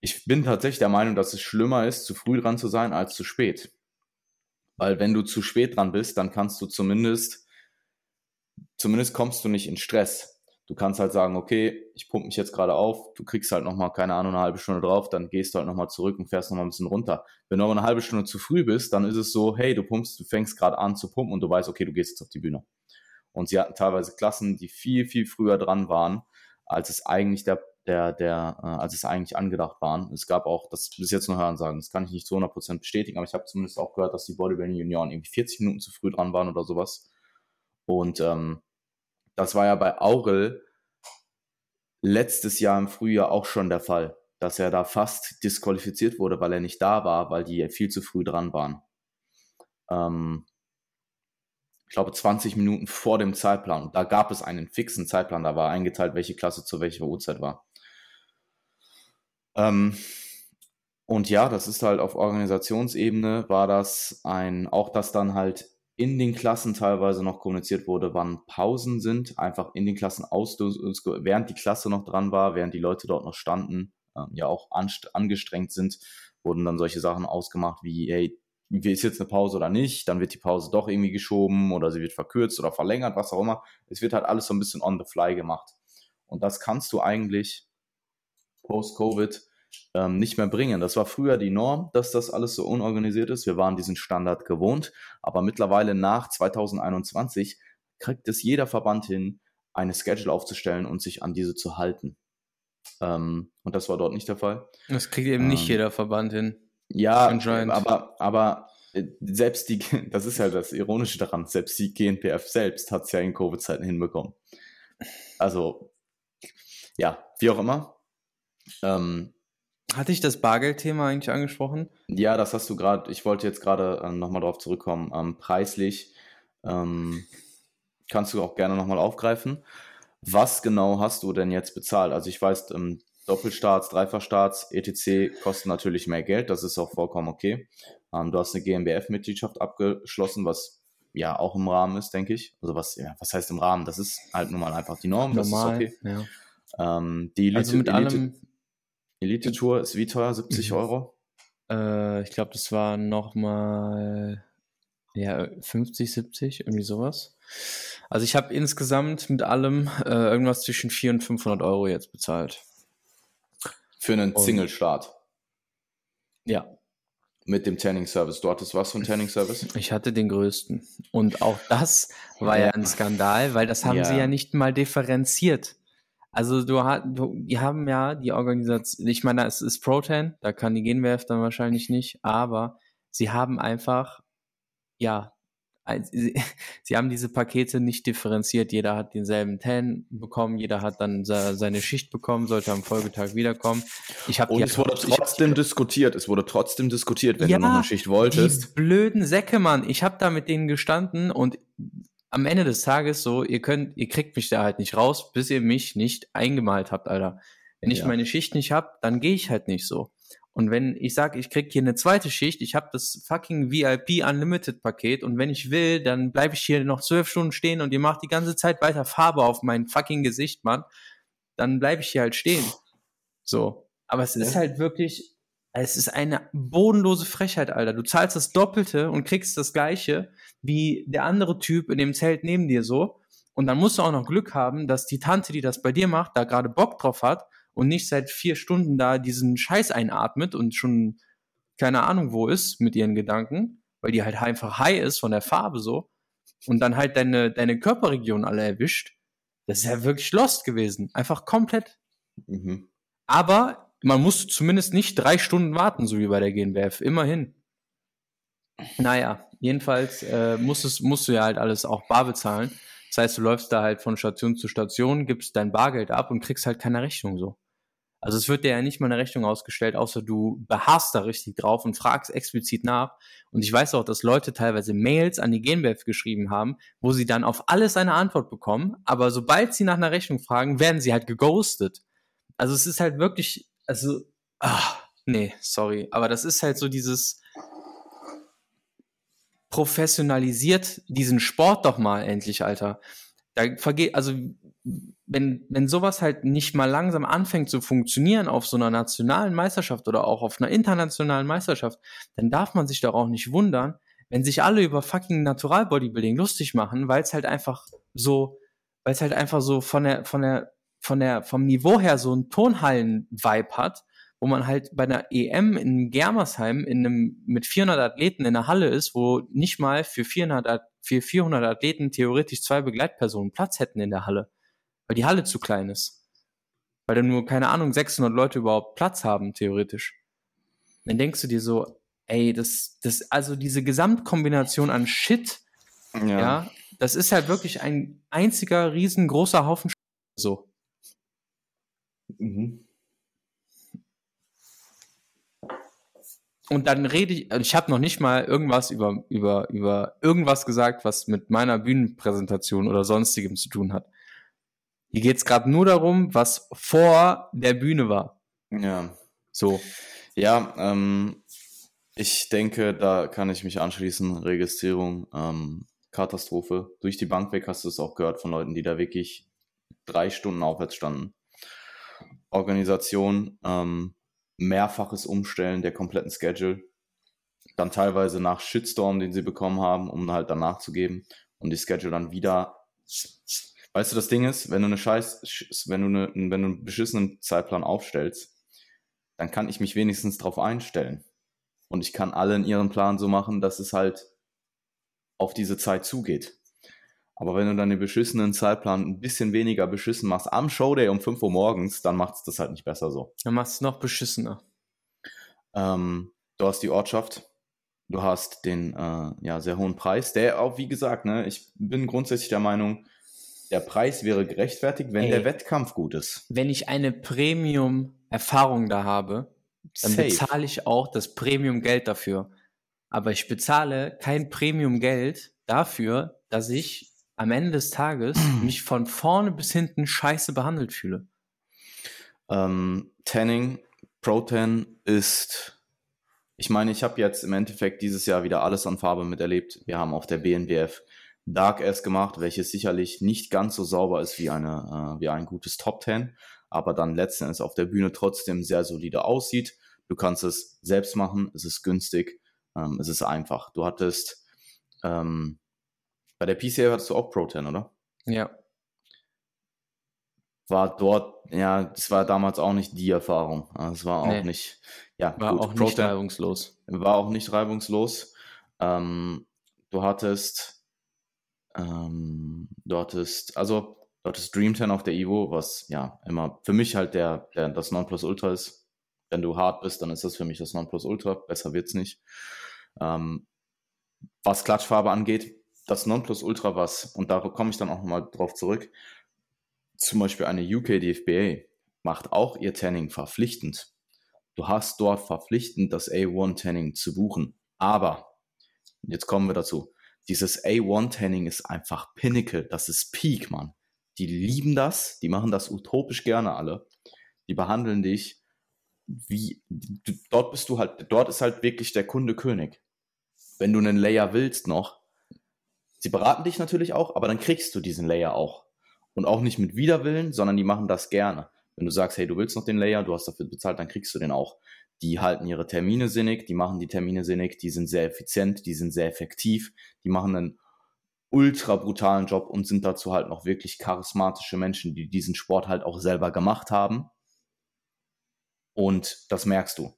ich bin tatsächlich der Meinung, dass es schlimmer ist, zu früh dran zu sein als zu spät. Weil wenn du zu spät dran bist, dann kannst du zumindest, zumindest kommst du nicht in Stress Du kannst halt sagen, okay, ich pumpe mich jetzt gerade auf, du kriegst halt nochmal, keine Ahnung, eine halbe Stunde drauf, dann gehst du halt nochmal zurück und fährst nochmal ein bisschen runter. Wenn du aber eine halbe Stunde zu früh bist, dann ist es so, hey, du pumpst, du fängst gerade an zu pumpen und du weißt, okay, du gehst jetzt auf die Bühne. Und sie hatten teilweise Klassen, die viel, viel früher dran waren, als es eigentlich der, der, der, äh, als es eigentlich angedacht waren. Es gab auch, das bis jetzt nur hören sagen, das kann ich nicht zu 100% bestätigen, aber ich habe zumindest auch gehört, dass die Bodybuilding Junioren irgendwie 40 Minuten zu früh dran waren oder sowas. Und ähm, das war ja bei Aurel letztes Jahr im Frühjahr auch schon der Fall, dass er da fast disqualifiziert wurde, weil er nicht da war, weil die viel zu früh dran waren. Ähm, ich glaube 20 Minuten vor dem Zeitplan. Da gab es einen fixen Zeitplan, da war eingeteilt, welche Klasse zu welcher Uhrzeit war. Ähm, und ja, das ist halt auf Organisationsebene war das ein, auch das dann halt in den Klassen teilweise noch kommuniziert wurde, wann Pausen sind, einfach in den Klassen aus, während die Klasse noch dran war, während die Leute dort noch standen, ähm, ja auch angestrengt sind, wurden dann solche Sachen ausgemacht wie, hey, ist jetzt eine Pause oder nicht, dann wird die Pause doch irgendwie geschoben oder sie wird verkürzt oder verlängert, was auch immer. Es wird halt alles so ein bisschen on the fly gemacht. Und das kannst du eigentlich post-Covid ähm, nicht mehr bringen. Das war früher die Norm, dass das alles so unorganisiert ist. Wir waren diesen Standard gewohnt, aber mittlerweile nach 2021 kriegt es jeder Verband hin, eine Schedule aufzustellen und sich an diese zu halten. Ähm, und das war dort nicht der Fall. Das kriegt eben ähm, nicht jeder Verband hin. Ja, aber, aber äh, selbst die, das ist ja das Ironische daran, selbst die GNPF selbst hat es ja in Covid-Zeiten hinbekommen. Also, ja, wie auch immer. Ähm, hatte ich das Bargeldthema eigentlich angesprochen? Ja, das hast du gerade, ich wollte jetzt gerade äh, nochmal drauf zurückkommen. Ähm, preislich ähm, kannst du auch gerne nochmal aufgreifen. Was genau hast du denn jetzt bezahlt? Also ich weiß, ähm, Doppelstarts, Dreifachstarts, etc. kosten natürlich mehr Geld, das ist auch vollkommen okay. Ähm, du hast eine GmbF-Mitgliedschaft abgeschlossen, was ja auch im Rahmen ist, denke ich. Also was, ja, was heißt im Rahmen? Das ist halt nun mal einfach die Norm, Normal, das ist okay. Ja. Ähm, die Elite, also mit Elite, allem, Elite Tour ist wie teuer? 70 mhm. Euro? Äh, ich glaube, das war nochmal ja, 50, 70, irgendwie sowas. Also ich habe insgesamt mit allem äh, irgendwas zwischen 400 und 500 Euro jetzt bezahlt. Für einen Single-Start? Ja. Mit dem Tanning-Service. Du hattest was für einen Tanning-Service? Ich hatte den größten. Und auch das war ja, ja ein Skandal, weil das haben ja. sie ja nicht mal differenziert. Also du, du, die haben ja die Organisation, ich meine, es ist Protein, da kann die Genwerf dann wahrscheinlich nicht, aber sie haben einfach, ja, sie, sie haben diese Pakete nicht differenziert. Jeder hat denselben Tan bekommen, jeder hat dann seine Schicht bekommen, sollte am Folgetag wiederkommen. Ich Und es wurde trotzdem ich, diskutiert, es wurde trotzdem diskutiert, wenn ja, du noch eine Schicht wolltest. Die blöden Säcke, Mann. Ich habe da mit denen gestanden und am Ende des Tages so, ihr könnt, ihr kriegt mich da halt nicht raus, bis ihr mich nicht eingemalt habt, Alter. Wenn ich ja. meine Schicht nicht hab, dann gehe ich halt nicht so. Und wenn ich sage, ich krieg hier eine zweite Schicht, ich habe das fucking VIP Unlimited Paket und wenn ich will, dann bleibe ich hier noch zwölf Stunden stehen und ihr macht die ganze Zeit weiter Farbe auf mein fucking Gesicht, Mann, dann bleibe ich hier halt stehen. So. Aber es ist halt wirklich, es ist eine bodenlose Frechheit, Alter. Du zahlst das Doppelte und kriegst das Gleiche wie der andere Typ in dem Zelt neben dir so. Und dann musst du auch noch Glück haben, dass die Tante, die das bei dir macht, da gerade Bock drauf hat und nicht seit vier Stunden da diesen Scheiß einatmet und schon keine Ahnung wo ist mit ihren Gedanken, weil die halt einfach high ist von der Farbe so und dann halt deine, deine Körperregion alle erwischt. Das ist ja wirklich lost gewesen. Einfach komplett. Mhm. Aber man musste zumindest nicht drei Stunden warten, so wie bei der GNBF. Immerhin. Naja, jedenfalls äh, musstest, musst du ja halt alles auch bar bezahlen. Das heißt, du läufst da halt von Station zu Station, gibst dein Bargeld ab und kriegst halt keine Rechnung so. Also es wird dir ja nicht mal eine Rechnung ausgestellt, außer du beharrst da richtig drauf und fragst explizit nach. Und ich weiß auch, dass Leute teilweise Mails an die GmbF geschrieben haben, wo sie dann auf alles eine Antwort bekommen, aber sobald sie nach einer Rechnung fragen, werden sie halt geghostet. Also es ist halt wirklich also, ach, nee, sorry, aber das ist halt so dieses professionalisiert diesen Sport doch mal endlich, Alter. Da vergeht, also wenn, wenn sowas halt nicht mal langsam anfängt zu funktionieren auf so einer nationalen Meisterschaft oder auch auf einer internationalen Meisterschaft, dann darf man sich doch auch nicht wundern, wenn sich alle über fucking Natural Bodybuilding lustig machen, weil es halt einfach so, weil es halt einfach so von der, von der von der, vom Niveau her so ein Tonhallen-Vibe hat, wo man halt bei einer EM in Germersheim in einem, mit 400 Athleten in der Halle ist, wo nicht mal für 400, für 400 Athleten theoretisch zwei Begleitpersonen Platz hätten in der Halle, weil die Halle zu klein ist. Weil da nur, keine Ahnung, 600 Leute überhaupt Platz haben, theoretisch. Dann denkst du dir so, ey, das, das, also diese Gesamtkombination an Shit, ja, ja das ist halt wirklich ein einziger riesengroßer Haufen so. Mhm. Und dann rede ich, also ich habe noch nicht mal irgendwas über, über, über irgendwas gesagt, was mit meiner Bühnenpräsentation oder sonstigem zu tun hat. Hier geht es gerade nur darum, was vor der Bühne war. Ja. So. Ja, ähm, ich denke, da kann ich mich anschließen. Registrierung, ähm, Katastrophe. Durch die Bank weg hast du es auch gehört von Leuten, die da wirklich drei Stunden aufwärts standen. Organisation, ähm, mehrfaches Umstellen der kompletten Schedule, dann teilweise nach Shitstorm, den sie bekommen haben, um halt danach zu geben und die Schedule dann wieder. Weißt du, das Ding ist, wenn du eine Scheiß, wenn du, eine, wenn du einen beschissenen Zeitplan aufstellst, dann kann ich mich wenigstens darauf einstellen. Und ich kann alle in ihren Plan so machen, dass es halt auf diese Zeit zugeht. Aber wenn du dann den beschissenen Zeitplan ein bisschen weniger beschissen machst am Showday um 5 Uhr morgens, dann macht es das halt nicht besser so. Dann machst du es noch beschissener. Ähm, du hast die Ortschaft, du hast den äh, ja, sehr hohen Preis, der auch, wie gesagt, ne, ich bin grundsätzlich der Meinung, der Preis wäre gerechtfertigt, wenn Ey, der Wettkampf gut ist. Wenn ich eine Premium-Erfahrung da habe, dann Safe. bezahle ich auch das Premium-Geld dafür. Aber ich bezahle kein Premium-Geld dafür, dass ich am Ende des Tages mich von vorne bis hinten scheiße behandelt fühle. Ähm, Tanning, Pro-Tan ist, ich meine, ich habe jetzt im Endeffekt dieses Jahr wieder alles an Farbe miterlebt. Wir haben auf der BNBF Dark S gemacht, welches sicherlich nicht ganz so sauber ist wie, eine, äh, wie ein gutes Top 10, aber dann letzten Endes auf der Bühne trotzdem sehr solide aussieht. Du kannst es selbst machen, es ist günstig, ähm, es ist einfach. Du hattest ähm, bei der PCA hattest du auch Pro 10, oder? Ja. War dort, ja, das war damals auch nicht die Erfahrung. Also es war auch nee. nicht, ja, war gut, auch Pro nicht reibungslos. War auch nicht reibungslos. Ähm, du hattest, ähm, du hattest, also du hattest Dream 10 auf der Evo, was ja immer für mich halt der, der das Nonplusultra ist. Wenn du hart bist, dann ist das für mich das Nonplusultra. Besser wird's nicht. Ähm, was Klatschfarbe angeht, das Nonplusultra was, und da komme ich dann auch nochmal drauf zurück, zum Beispiel eine UK DFBA macht auch ihr Tanning verpflichtend. Du hast dort verpflichtend das A1 Tanning zu buchen. Aber, jetzt kommen wir dazu, dieses A1 Tanning ist einfach Pinnacle, das ist Peak, Mann. Die lieben das, die machen das utopisch gerne alle. Die behandeln dich wie, dort bist du halt, dort ist halt wirklich der Kunde König. Wenn du einen Layer willst noch, Sie beraten dich natürlich auch, aber dann kriegst du diesen Layer auch. Und auch nicht mit Widerwillen, sondern die machen das gerne. Wenn du sagst, hey, du willst noch den Layer, du hast dafür bezahlt, dann kriegst du den auch. Die halten ihre Termine sinnig, die machen die Termine sinnig, die sind sehr effizient, die sind sehr effektiv, die machen einen ultra brutalen Job und sind dazu halt noch wirklich charismatische Menschen, die diesen Sport halt auch selber gemacht haben. Und das merkst du.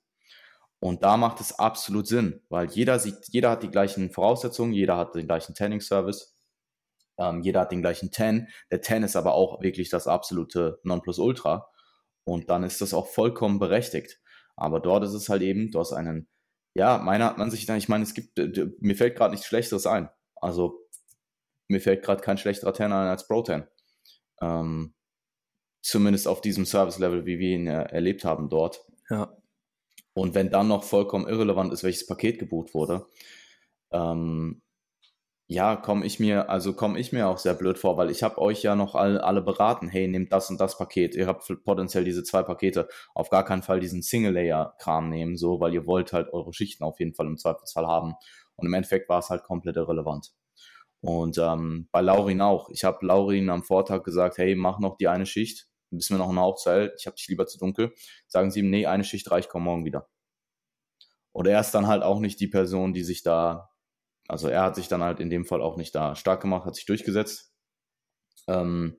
Und da macht es absolut Sinn, weil jeder sieht, jeder hat die gleichen Voraussetzungen, jeder hat den gleichen Tanning-Service, ähm, jeder hat den gleichen Tan. Der Tan ist aber auch wirklich das absolute Nonplusultra. Und dann ist das auch vollkommen berechtigt. Aber dort ist es halt eben, du hast einen, ja, meiner sich dann, ich meine, es gibt, mir fällt gerade nichts Schlechteres ein. Also, mir fällt gerade kein schlechterer Tan ein als Pro Tan. Ähm, zumindest auf diesem Service-Level, wie wir ihn äh, erlebt haben dort. Ja. Und wenn dann noch vollkommen irrelevant ist, welches Paket gebucht wurde, ähm, ja, komme ich mir, also komme ich mir auch sehr blöd vor, weil ich habe euch ja noch all, alle beraten, hey, nehmt das und das Paket, ihr habt potenziell diese zwei Pakete, auf gar keinen Fall diesen Single-Layer-Kram nehmen, so, weil ihr wollt halt eure Schichten auf jeden Fall im Zweifelsfall haben. Und im Endeffekt war es halt komplett irrelevant. Und ähm, bei Laurin auch. Ich habe Laurin am Vortag gesagt, hey, mach noch die eine Schicht, bis mir noch eine Hauptzeit, ich habe dich lieber zu dunkel, sagen sie ihm, nee, eine Schicht reicht, komm morgen wieder. Und er ist dann halt auch nicht die Person, die sich da, also er hat sich dann halt in dem Fall auch nicht da stark gemacht, hat sich durchgesetzt. Ähm,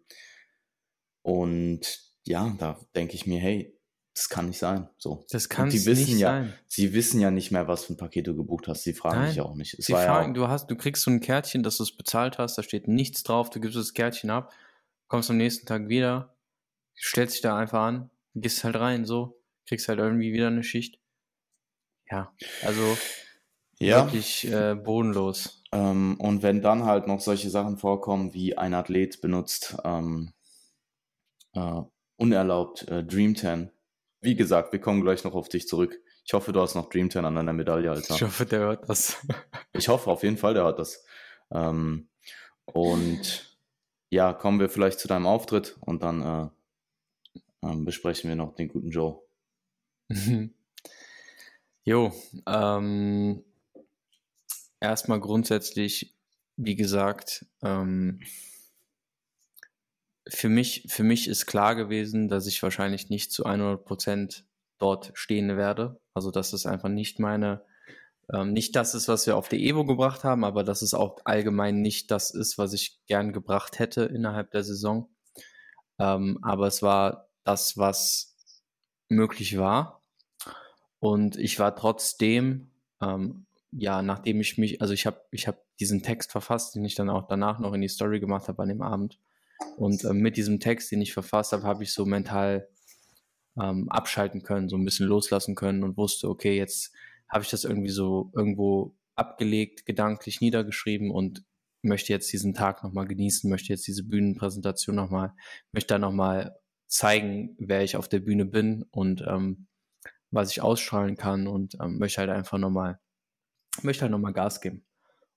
und ja, da denke ich mir, hey, das kann nicht sein. So. Das kann nicht ja, sein. Sie wissen ja nicht mehr, was für ein Paket du gebucht hast. Sie fragen Nein. dich auch nicht. Es sie fragen, ja du hast, du kriegst so ein Kärtchen, dass du es bezahlt hast, da steht nichts drauf, du gibst das Kärtchen ab, kommst am nächsten Tag wieder, stellst dich da einfach an, gehst halt rein, so, kriegst halt irgendwie wieder eine Schicht. Ja, also ja. wirklich äh, bodenlos. Ähm, und wenn dann halt noch solche Sachen vorkommen, wie ein Athlet benutzt ähm, äh, unerlaubt äh, Dream 10. Wie gesagt, wir kommen gleich noch auf dich zurück. Ich hoffe, du hast noch Dream 10 an deiner Medaille, Alter. Ich hoffe, der hört das. ich hoffe auf jeden Fall, der hört das. Ähm, und ja, kommen wir vielleicht zu deinem Auftritt und dann äh, ähm, besprechen wir noch den guten Joe. jo, ähm, erstmal grundsätzlich, wie gesagt, ähm, für mich, für mich ist klar gewesen, dass ich wahrscheinlich nicht zu 100 Prozent dort stehen werde. Also, dass es einfach nicht meine, ähm, nicht das ist, was wir auf der Evo gebracht haben, aber dass es auch allgemein nicht das ist, was ich gern gebracht hätte innerhalb der Saison. Ähm, aber es war das, was möglich war. Und ich war trotzdem, ähm, ja, nachdem ich mich, also ich habe ich hab diesen Text verfasst, den ich dann auch danach noch in die Story gemacht habe an dem Abend. Und äh, mit diesem Text, den ich verfasst habe, habe ich so mental ähm, abschalten können, so ein bisschen loslassen können und wusste, okay, jetzt habe ich das irgendwie so irgendwo abgelegt, gedanklich niedergeschrieben und möchte jetzt diesen Tag nochmal genießen, möchte jetzt diese Bühnenpräsentation nochmal, möchte da nochmal zeigen, wer ich auf der Bühne bin und ähm, was ich ausstrahlen kann und ähm, möchte halt einfach nochmal, möchte halt nochmal Gas geben.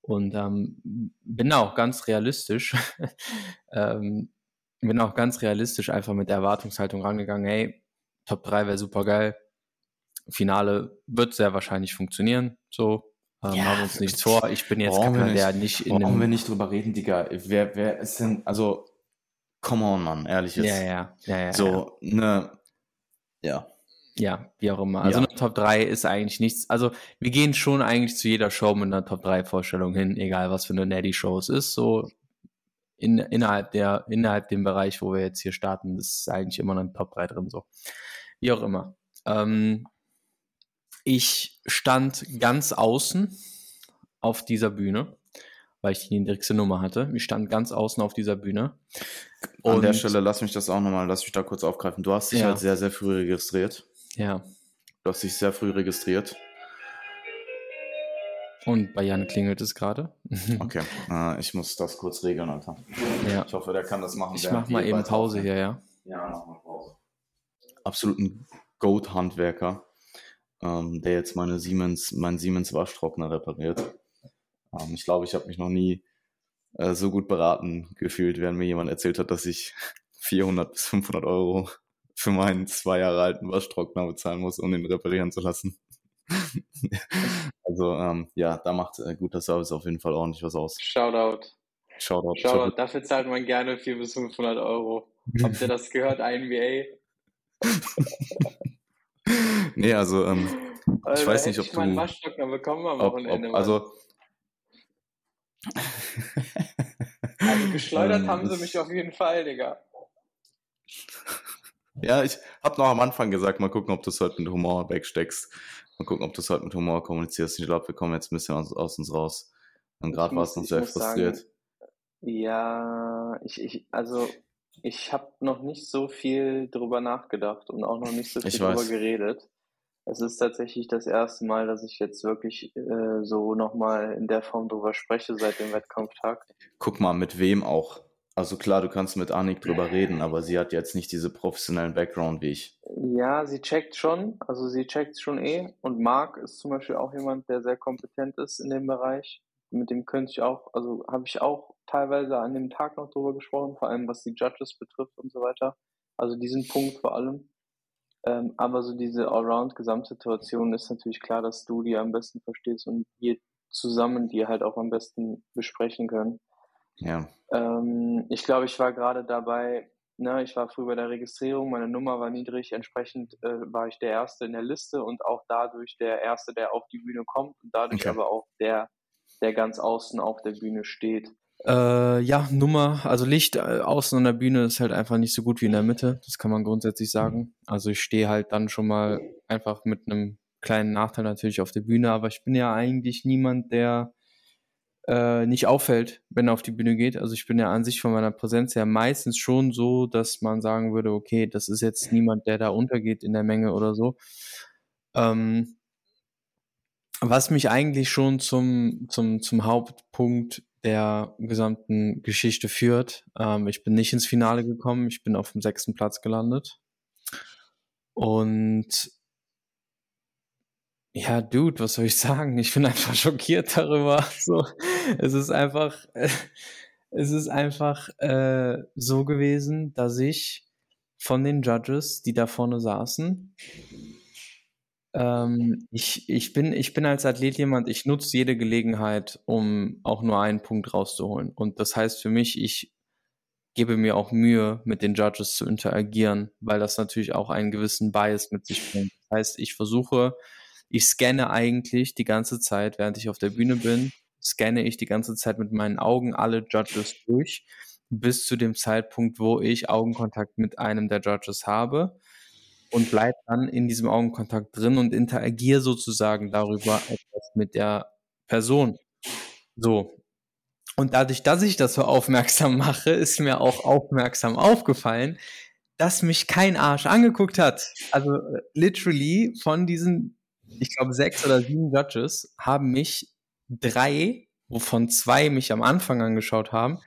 Und ähm, bin auch ganz realistisch, ähm, bin auch ganz realistisch einfach mit der Erwartungshaltung rangegangen, hey, Top 3 wäre super geil. Finale wird sehr wahrscheinlich funktionieren. So, ähm, ja, haben uns nichts vor. Ich bin jetzt keiner, nicht, der nicht in Brauchen wir nicht drüber reden, Digga. Wer, wer ist denn, also, come on, Mann, ehrlich jetzt. Ja, ja, ja, ja. So, ne, ja. Ja, wie auch immer. Also ja. eine Top 3 ist eigentlich nichts. Also wir gehen schon eigentlich zu jeder Show mit einer Top 3 Vorstellung hin, egal was für eine Natty Show es ist. So in, innerhalb der, innerhalb dem Bereich, wo wir jetzt hier starten, ist eigentlich immer eine Top 3 drin. So. Wie auch immer. Ähm, ich stand ganz außen auf dieser Bühne, weil ich die niedrigste Nummer hatte. Ich stand ganz außen auf dieser Bühne. An der Stelle lass mich das auch nochmal, lass mich da kurz aufgreifen. Du hast dich ja. halt sehr, sehr früh registriert. Ja. Du hast dich sehr früh registriert. Und bei Jan klingelt es gerade. okay, äh, ich muss das kurz regeln, Alter. Ja. Ich hoffe, der kann das machen. Ich mach mal eben Pause hier, ja. Ja, mach mal Pause. Absoluten Goat-Handwerker, ähm, der jetzt meine Siemens, mein Siemens Waschtrockner repariert. Ähm, ich glaube, ich habe mich noch nie äh, so gut beraten gefühlt, während mir jemand erzählt hat, dass ich 400 bis 500 Euro für meinen zwei Jahre alten Waschtrockner bezahlen muss, um ihn reparieren zu lassen. also ähm, ja, da macht äh, guter Service auf jeden Fall ordentlich was aus. Shoutout. Shoutout. Shoutout. Dafür zahlt man gerne 400 bis 500 Euro. Habt ihr das gehört, INBA? nee, also ähm, ich weiß nicht, ob ich du... meinen Waschtrockner bekommen am Wochenende. Ob, also... also geschleudert ähm, haben sie mich auf jeden Fall, Digga. Ja, ich habe noch am Anfang gesagt, mal gucken, ob du es heute mit Humor wegsteckst. Mal gucken, ob du es heute mit Humor kommunizierst. Ich glaube, wir kommen jetzt ein bisschen aus, aus uns raus. Und gerade war es noch sehr frustriert. Sagen, ja, ich, ich, also ich habe noch nicht so viel drüber nachgedacht und auch noch nicht so viel drüber geredet. Es ist tatsächlich das erste Mal, dass ich jetzt wirklich äh, so nochmal in der Form drüber spreche seit dem Wettkampftag. Guck mal, mit wem auch. Also klar, du kannst mit Annik drüber reden, aber sie hat jetzt nicht diese professionellen Background wie ich. Ja, sie checkt schon, also sie checkt schon eh. Und Marc ist zum Beispiel auch jemand, der sehr kompetent ist in dem Bereich. Mit dem könnte ich auch, also habe ich auch teilweise an dem Tag noch drüber gesprochen, vor allem was die Judges betrifft und so weiter. Also diesen Punkt vor allem. Ähm, aber so diese Allround-Gesamtsituation ist natürlich klar, dass du die am besten verstehst und wir zusammen die halt auch am besten besprechen können. Ja. Ähm, ich glaube, ich war gerade dabei, ne, ich war früh bei der Registrierung, meine Nummer war niedrig, entsprechend äh, war ich der Erste in der Liste und auch dadurch der Erste, der auf die Bühne kommt und dadurch okay. aber auch der, der ganz außen auf der Bühne steht. Äh, ja, Nummer, also Licht äh, außen an der Bühne ist halt einfach nicht so gut wie in der Mitte. Das kann man grundsätzlich sagen. Also ich stehe halt dann schon mal einfach mit einem kleinen Nachteil natürlich auf der Bühne, aber ich bin ja eigentlich niemand, der äh, nicht auffällt, wenn er auf die Bühne geht. Also ich bin ja an sich von meiner Präsenz ja meistens schon so, dass man sagen würde, okay, das ist jetzt niemand, der da untergeht in der Menge oder so. Ähm, was mich eigentlich schon zum, zum, zum Hauptpunkt der gesamten Geschichte führt. Ähm, ich bin nicht ins Finale gekommen, ich bin auf dem sechsten Platz gelandet. Und ja, Dude, was soll ich sagen? Ich bin einfach schockiert darüber. So, es ist einfach, es ist einfach äh, so gewesen, dass ich von den Judges, die da vorne saßen, ähm, ich, ich, bin, ich bin als Athlet jemand, ich nutze jede Gelegenheit, um auch nur einen Punkt rauszuholen. Und das heißt für mich, ich gebe mir auch Mühe, mit den Judges zu interagieren, weil das natürlich auch einen gewissen Bias mit sich bringt. Das heißt, ich versuche, ich scanne eigentlich die ganze Zeit, während ich auf der Bühne bin, scanne ich die ganze Zeit mit meinen Augen alle Judges durch, bis zu dem Zeitpunkt, wo ich Augenkontakt mit einem der Judges habe und bleibe dann in diesem Augenkontakt drin und interagiere sozusagen darüber etwas mit der Person. So. Und dadurch, dass ich das so aufmerksam mache, ist mir auch aufmerksam aufgefallen, dass mich kein Arsch angeguckt hat. Also literally von diesen, ich glaube, sechs oder sieben Judges haben mich drei, wovon zwei mich am Anfang angeschaut haben,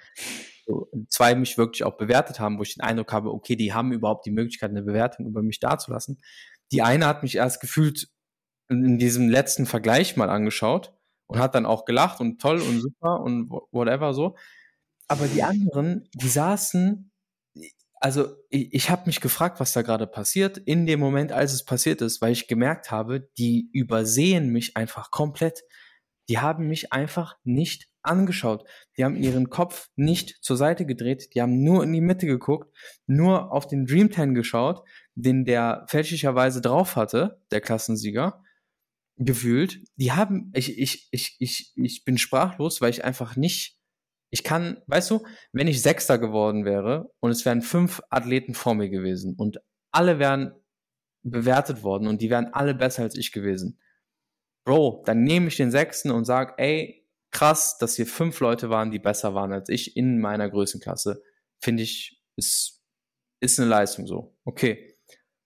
zwei mich wirklich auch bewertet haben, wo ich den Eindruck habe, okay, die haben überhaupt die Möglichkeit, eine Bewertung über mich dazulassen. Die eine hat mich erst gefühlt in diesem letzten Vergleich mal angeschaut und hat dann auch gelacht und toll und super und whatever so. Aber die anderen, die saßen, also ich, ich habe mich gefragt, was da gerade passiert, in dem Moment, als es passiert ist, weil ich gemerkt habe, die übersehen mich einfach komplett. Die haben mich einfach nicht angeschaut. Die haben ihren Kopf nicht zur Seite gedreht. Die haben nur in die Mitte geguckt, nur auf den Dream Ten geschaut, den der fälschlicherweise drauf hatte, der Klassensieger gefühlt. Die haben, ich, ich, ich, ich, ich bin sprachlos, weil ich einfach nicht, ich kann, weißt du, wenn ich Sechster geworden wäre und es wären fünf Athleten vor mir gewesen und alle wären bewertet worden und die wären alle besser als ich gewesen. Bro, dann nehme ich den Sechsten und sag, ey, krass, dass hier fünf Leute waren, die besser waren als ich in meiner Größenklasse. Finde ich, ist, ist eine Leistung so. Okay.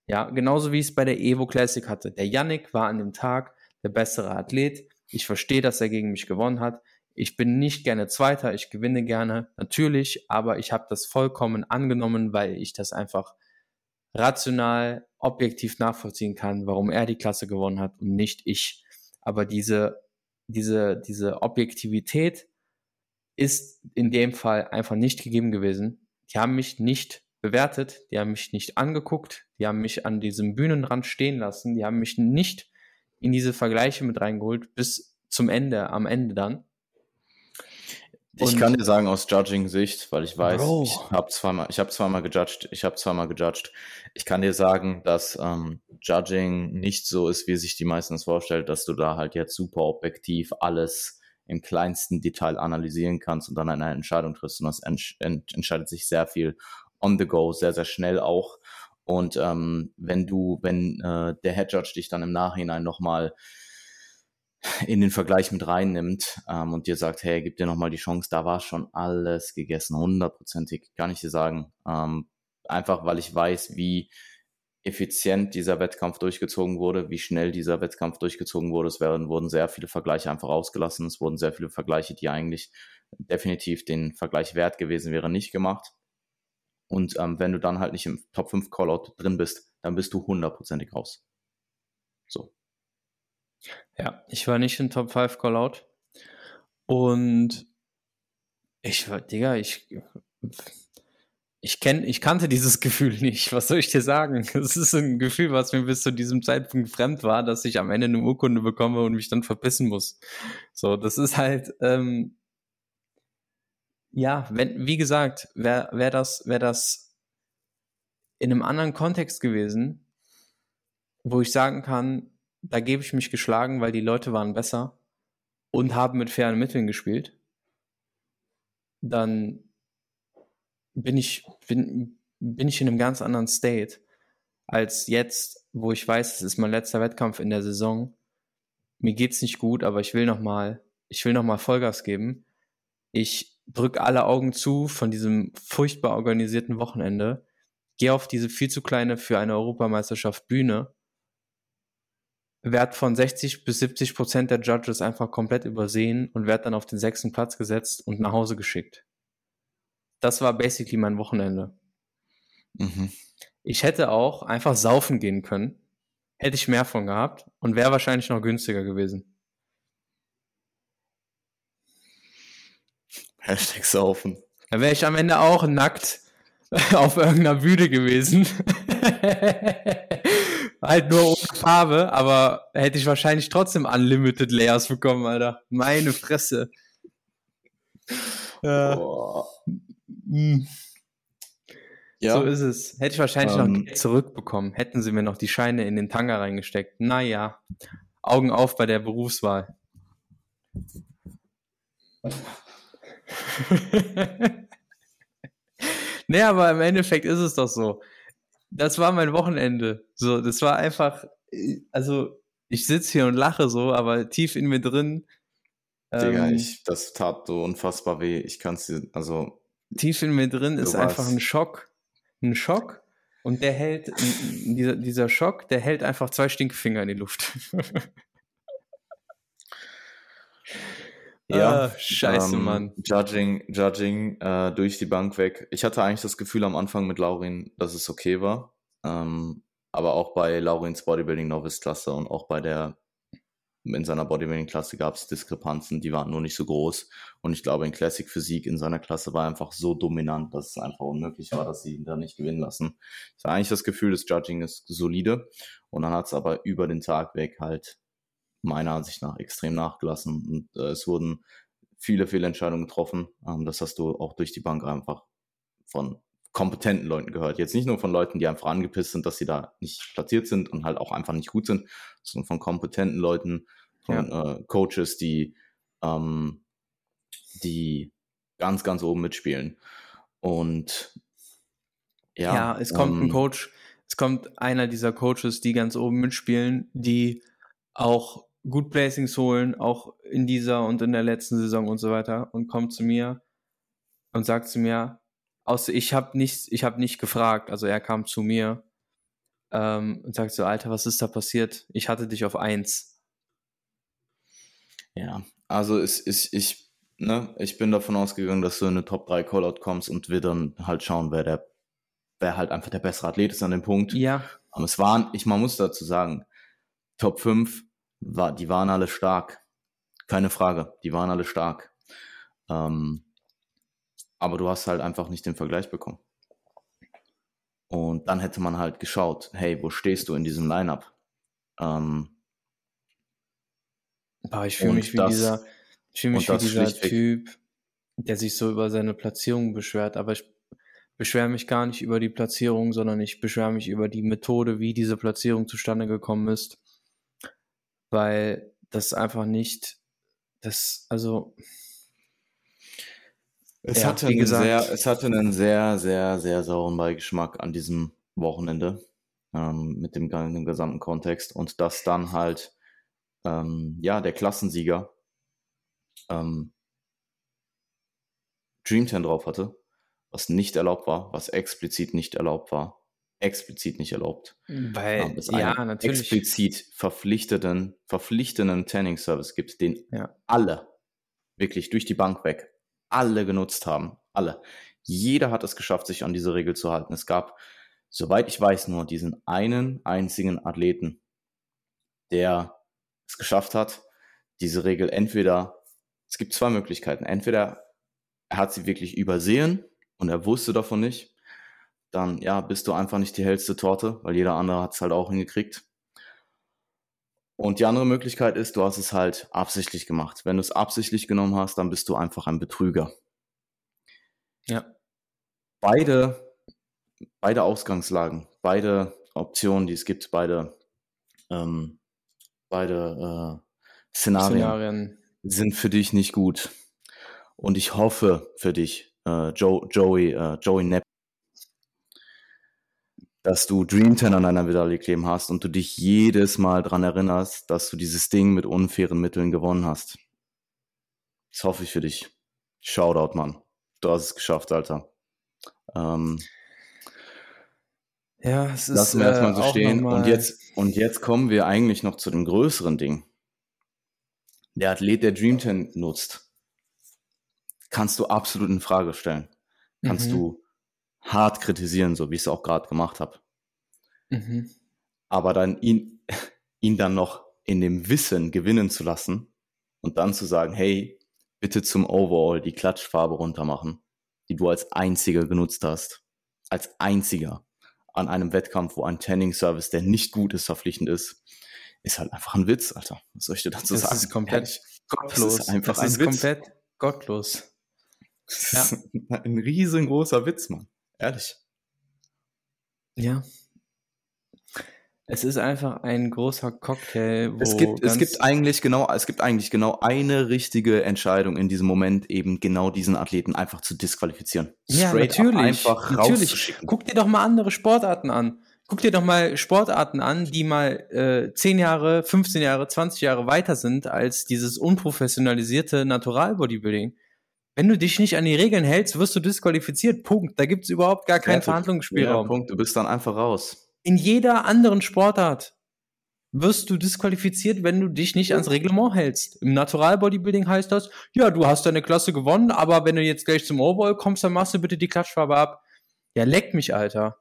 Ja, genauso wie ich es bei der Evo Classic hatte. Der Yannick war an dem Tag der bessere Athlet. Ich verstehe, dass er gegen mich gewonnen hat. Ich bin nicht gerne Zweiter, ich gewinne gerne, natürlich, aber ich habe das vollkommen angenommen, weil ich das einfach rational, objektiv nachvollziehen kann, warum er die Klasse gewonnen hat und nicht ich. Aber diese, diese, diese Objektivität ist in dem Fall einfach nicht gegeben gewesen. Die haben mich nicht bewertet, die haben mich nicht angeguckt, die haben mich an diesem Bühnenrand stehen lassen, die haben mich nicht in diese Vergleiche mit reingeholt, bis zum Ende, am Ende dann. Und ich kann dir sagen aus Judging-Sicht, weil ich weiß, Bro. ich habe zweimal, ich habe zweimal gejudged, ich habe zweimal gejudged. Ich kann dir sagen, dass ähm, Judging nicht so ist, wie sich die meisten es vorstellen, dass du da halt jetzt super objektiv alles im kleinsten Detail analysieren kannst und dann eine Entscheidung triffst. Und das ent ent entscheidet sich sehr viel on the go, sehr, sehr schnell auch. Und ähm, wenn du, wenn äh, der Head Judge dich dann im Nachhinein nochmal in den Vergleich mit reinnimmt ähm, und dir sagt, hey, gib dir nochmal die Chance, da war schon alles gegessen, hundertprozentig, kann ich dir sagen. Ähm, einfach weil ich weiß, wie effizient dieser Wettkampf durchgezogen wurde, wie schnell dieser Wettkampf durchgezogen wurde. Es werden, wurden sehr viele Vergleiche einfach ausgelassen. Es wurden sehr viele Vergleiche, die eigentlich definitiv den Vergleich wert gewesen wären, nicht gemacht. Und ähm, wenn du dann halt nicht im Top 5 Callout drin bist, dann bist du hundertprozentig raus. So. Ja, ich war nicht im Top 5 Callout. Und ich war, Digga, ich, ich kenn, ich kannte dieses Gefühl nicht. Was soll ich dir sagen? Es ist ein Gefühl, was mir bis zu diesem Zeitpunkt fremd war, dass ich am Ende eine Urkunde bekomme und mich dann verpissen muss. So, das ist halt, ähm, ja, wenn, wie gesagt, wäre wär das, wär das in einem anderen Kontext gewesen, wo ich sagen kann, da gebe ich mich geschlagen, weil die Leute waren besser und haben mit fairen Mitteln gespielt, dann bin ich, bin, bin ich in einem ganz anderen State als jetzt, wo ich weiß, es ist mein letzter Wettkampf in der Saison. Mir geht's nicht gut, aber ich will noch mal, ich will noch Vollgas geben. Ich drück alle Augen zu von diesem furchtbar organisierten Wochenende, gehe auf diese viel zu kleine für eine Europameisterschaft Bühne, werd von 60 bis 70 Prozent der Judges einfach komplett übersehen und werd dann auf den sechsten Platz gesetzt und nach Hause geschickt. Das war basically mein Wochenende. Mhm. Ich hätte auch einfach saufen gehen können, hätte ich mehr von gehabt und wäre wahrscheinlich noch günstiger gewesen. Hashtag saufen. Da wäre ich am Ende auch nackt auf irgendeiner Bühne gewesen. halt nur ohne Farbe, aber hätte ich wahrscheinlich trotzdem Unlimited Layers bekommen, Alter. Meine Fresse. Ja. Hm. ja. So ist es. Hätte ich wahrscheinlich ähm, noch Geld zurückbekommen. Hätten sie mir noch die Scheine in den Tanga reingesteckt. Naja. Augen auf bei der Berufswahl. nee, aber im Endeffekt ist es doch so. Das war mein Wochenende. So, das war einfach, also ich sitze hier und lache so, aber tief in mir drin Digga, ähm, ich, das tat so unfassbar weh. Ich kann es dir, also. Tief in mir drin ist einfach ein Schock. Ein Schock. Und der hält, dieser, dieser Schock, der hält einfach zwei Stinkefinger in die Luft. Ja, ah, scheiße, ähm, Mann. Judging, Judging äh, durch die Bank weg. Ich hatte eigentlich das Gefühl am Anfang mit Laurin, dass es okay war. Ähm, aber auch bei Laurins Bodybuilding Novice Klasse und auch bei der in seiner Bodybuilding-Klasse gab es Diskrepanzen, die waren nur nicht so groß. Und ich glaube, in Classic Physik in seiner Klasse war einfach so dominant, dass es einfach unmöglich war, dass sie ihn da nicht gewinnen lassen. Ich habe eigentlich das Gefühl, das Judging ist solide. Und dann hat es aber über den Tag weg halt meiner Ansicht nach extrem nachgelassen. Und äh, es wurden viele Fehlentscheidungen getroffen. Ähm, das hast du auch durch die Bank einfach von kompetenten Leuten gehört. Jetzt nicht nur von Leuten, die einfach angepisst sind, dass sie da nicht platziert sind und halt auch einfach nicht gut sind, sondern von kompetenten Leuten, von ja. äh, Coaches, die, ähm, die ganz, ganz oben mitspielen. Und ja, ja es kommt ähm, ein Coach, es kommt einer dieser Coaches, die ganz oben mitspielen, die auch gut Placings holen, auch in dieser und in der letzten Saison und so weiter und kommt zu mir und sagt zu mir, außer ich habe nicht, ich habe nicht gefragt, also er kam zu mir ähm, und sagt so, Alter, was ist da passiert? Ich hatte dich auf eins. Ja, also es ist, ich, ne, ich bin davon ausgegangen, dass du in eine Top 3 Callout kommst und wir dann halt schauen, wer der, wer halt einfach der bessere Athlet ist an dem Punkt. Ja. Aber es waren, ich, man muss dazu sagen, Top 5 war, die waren alle stark. Keine Frage, die waren alle stark. Ähm, aber du hast halt einfach nicht den Vergleich bekommen. Und dann hätte man halt geschaut, hey, wo stehst du in diesem Lineup? Ähm, ich fühle mich wie das, dieser, ich fühle mich wie dieser Typ, der sich so über seine Platzierung beschwert, aber ich beschwere mich gar nicht über die Platzierung, sondern ich beschwere mich über die Methode, wie diese Platzierung zustande gekommen ist weil das einfach nicht, das, also. Es, ja, hatte einen gesagt, sehr, es hatte einen sehr, sehr, sehr sauren Beigeschmack an diesem Wochenende ähm, mit dem, dem, gesamten Kontext und dass dann halt, ähm, ja, der Klassensieger ähm, Dream 10 drauf hatte, was nicht erlaubt war, was explizit nicht erlaubt war explizit nicht erlaubt. Weil, ähm, es ja, natürlich. explizit verpflichteten, verpflichtenden Tanning-Service gibt, den ja. alle, wirklich durch die Bank weg, alle genutzt haben. Alle. Jeder hat es geschafft, sich an diese Regel zu halten. Es gab, soweit ich weiß, nur diesen einen einzigen Athleten, der es geschafft hat, diese Regel entweder, es gibt zwei Möglichkeiten, entweder er hat sie wirklich übersehen und er wusste davon nicht, dann ja, bist du einfach nicht die hellste Torte, weil jeder andere hat es halt auch hingekriegt. Und die andere Möglichkeit ist, du hast es halt absichtlich gemacht. Wenn du es absichtlich genommen hast, dann bist du einfach ein Betrüger. Ja. Beide, beide Ausgangslagen, beide Optionen, die es gibt, beide, ähm, beide äh, Szenarien, Szenarien, sind für dich nicht gut. Und ich hoffe für dich, äh, Joe, Joey, äh, Joey Nepp dass du Dream 10 an deiner Medaille kleben hast und du dich jedes Mal daran erinnerst, dass du dieses Ding mit unfairen Mitteln gewonnen hast. Das hoffe ich für dich. Shoutout, Mann. Du hast es geschafft, Alter. Ähm, ja, es ist. Lassen wir erstmal so äh, stehen. Und jetzt, und jetzt kommen wir eigentlich noch zu dem größeren Ding. Der Athlet, der Dream 10 nutzt, kannst du absolut in Frage stellen. Kannst mhm. du hart kritisieren, so wie ich es auch gerade gemacht habe. Mhm. Aber dann ihn, ihn dann noch in dem Wissen gewinnen zu lassen und dann zu sagen, hey, bitte zum Overall die Klatschfarbe runtermachen, die du als einziger genutzt hast. Als einziger an einem Wettkampf, wo ein Tanning-Service, der nicht gut ist, verpflichtend ist, ist halt einfach ein Witz, Alter. Was soll ich dir dazu das sagen? Das ist komplett gottlos. Das ist einfach das ein ist Witz. komplett gottlos. Ja. ein riesengroßer Witz, Mann. Ehrlich. Ja. Es ist einfach ein großer Cocktail. es gibt, es gibt eigentlich genau, es gibt eigentlich genau eine richtige Entscheidung in diesem Moment, eben genau diesen Athleten einfach zu disqualifizieren. Ja, Straight natürlich. Einfach natürlich. Guck dir doch mal andere Sportarten an. guck dir doch mal Sportarten an, die mal äh, 10 Jahre, 15 Jahre, 20 Jahre weiter sind als dieses unprofessionalisierte Natural-Bodybuilding. Wenn du dich nicht an die Regeln hältst, wirst du disqualifiziert. Punkt. Da gibt's überhaupt gar keinen Verhandlungsspielraum. Ja, Punkt. Du bist dann einfach raus. In jeder anderen Sportart wirst du disqualifiziert, wenn du dich nicht ans Reglement hältst. Im Natural Bodybuilding heißt das, ja, du hast deine Klasse gewonnen, aber wenn du jetzt gleich zum Overall kommst, dann machst du bitte die Klatschfarbe ab. Ja, leck mich, Alter.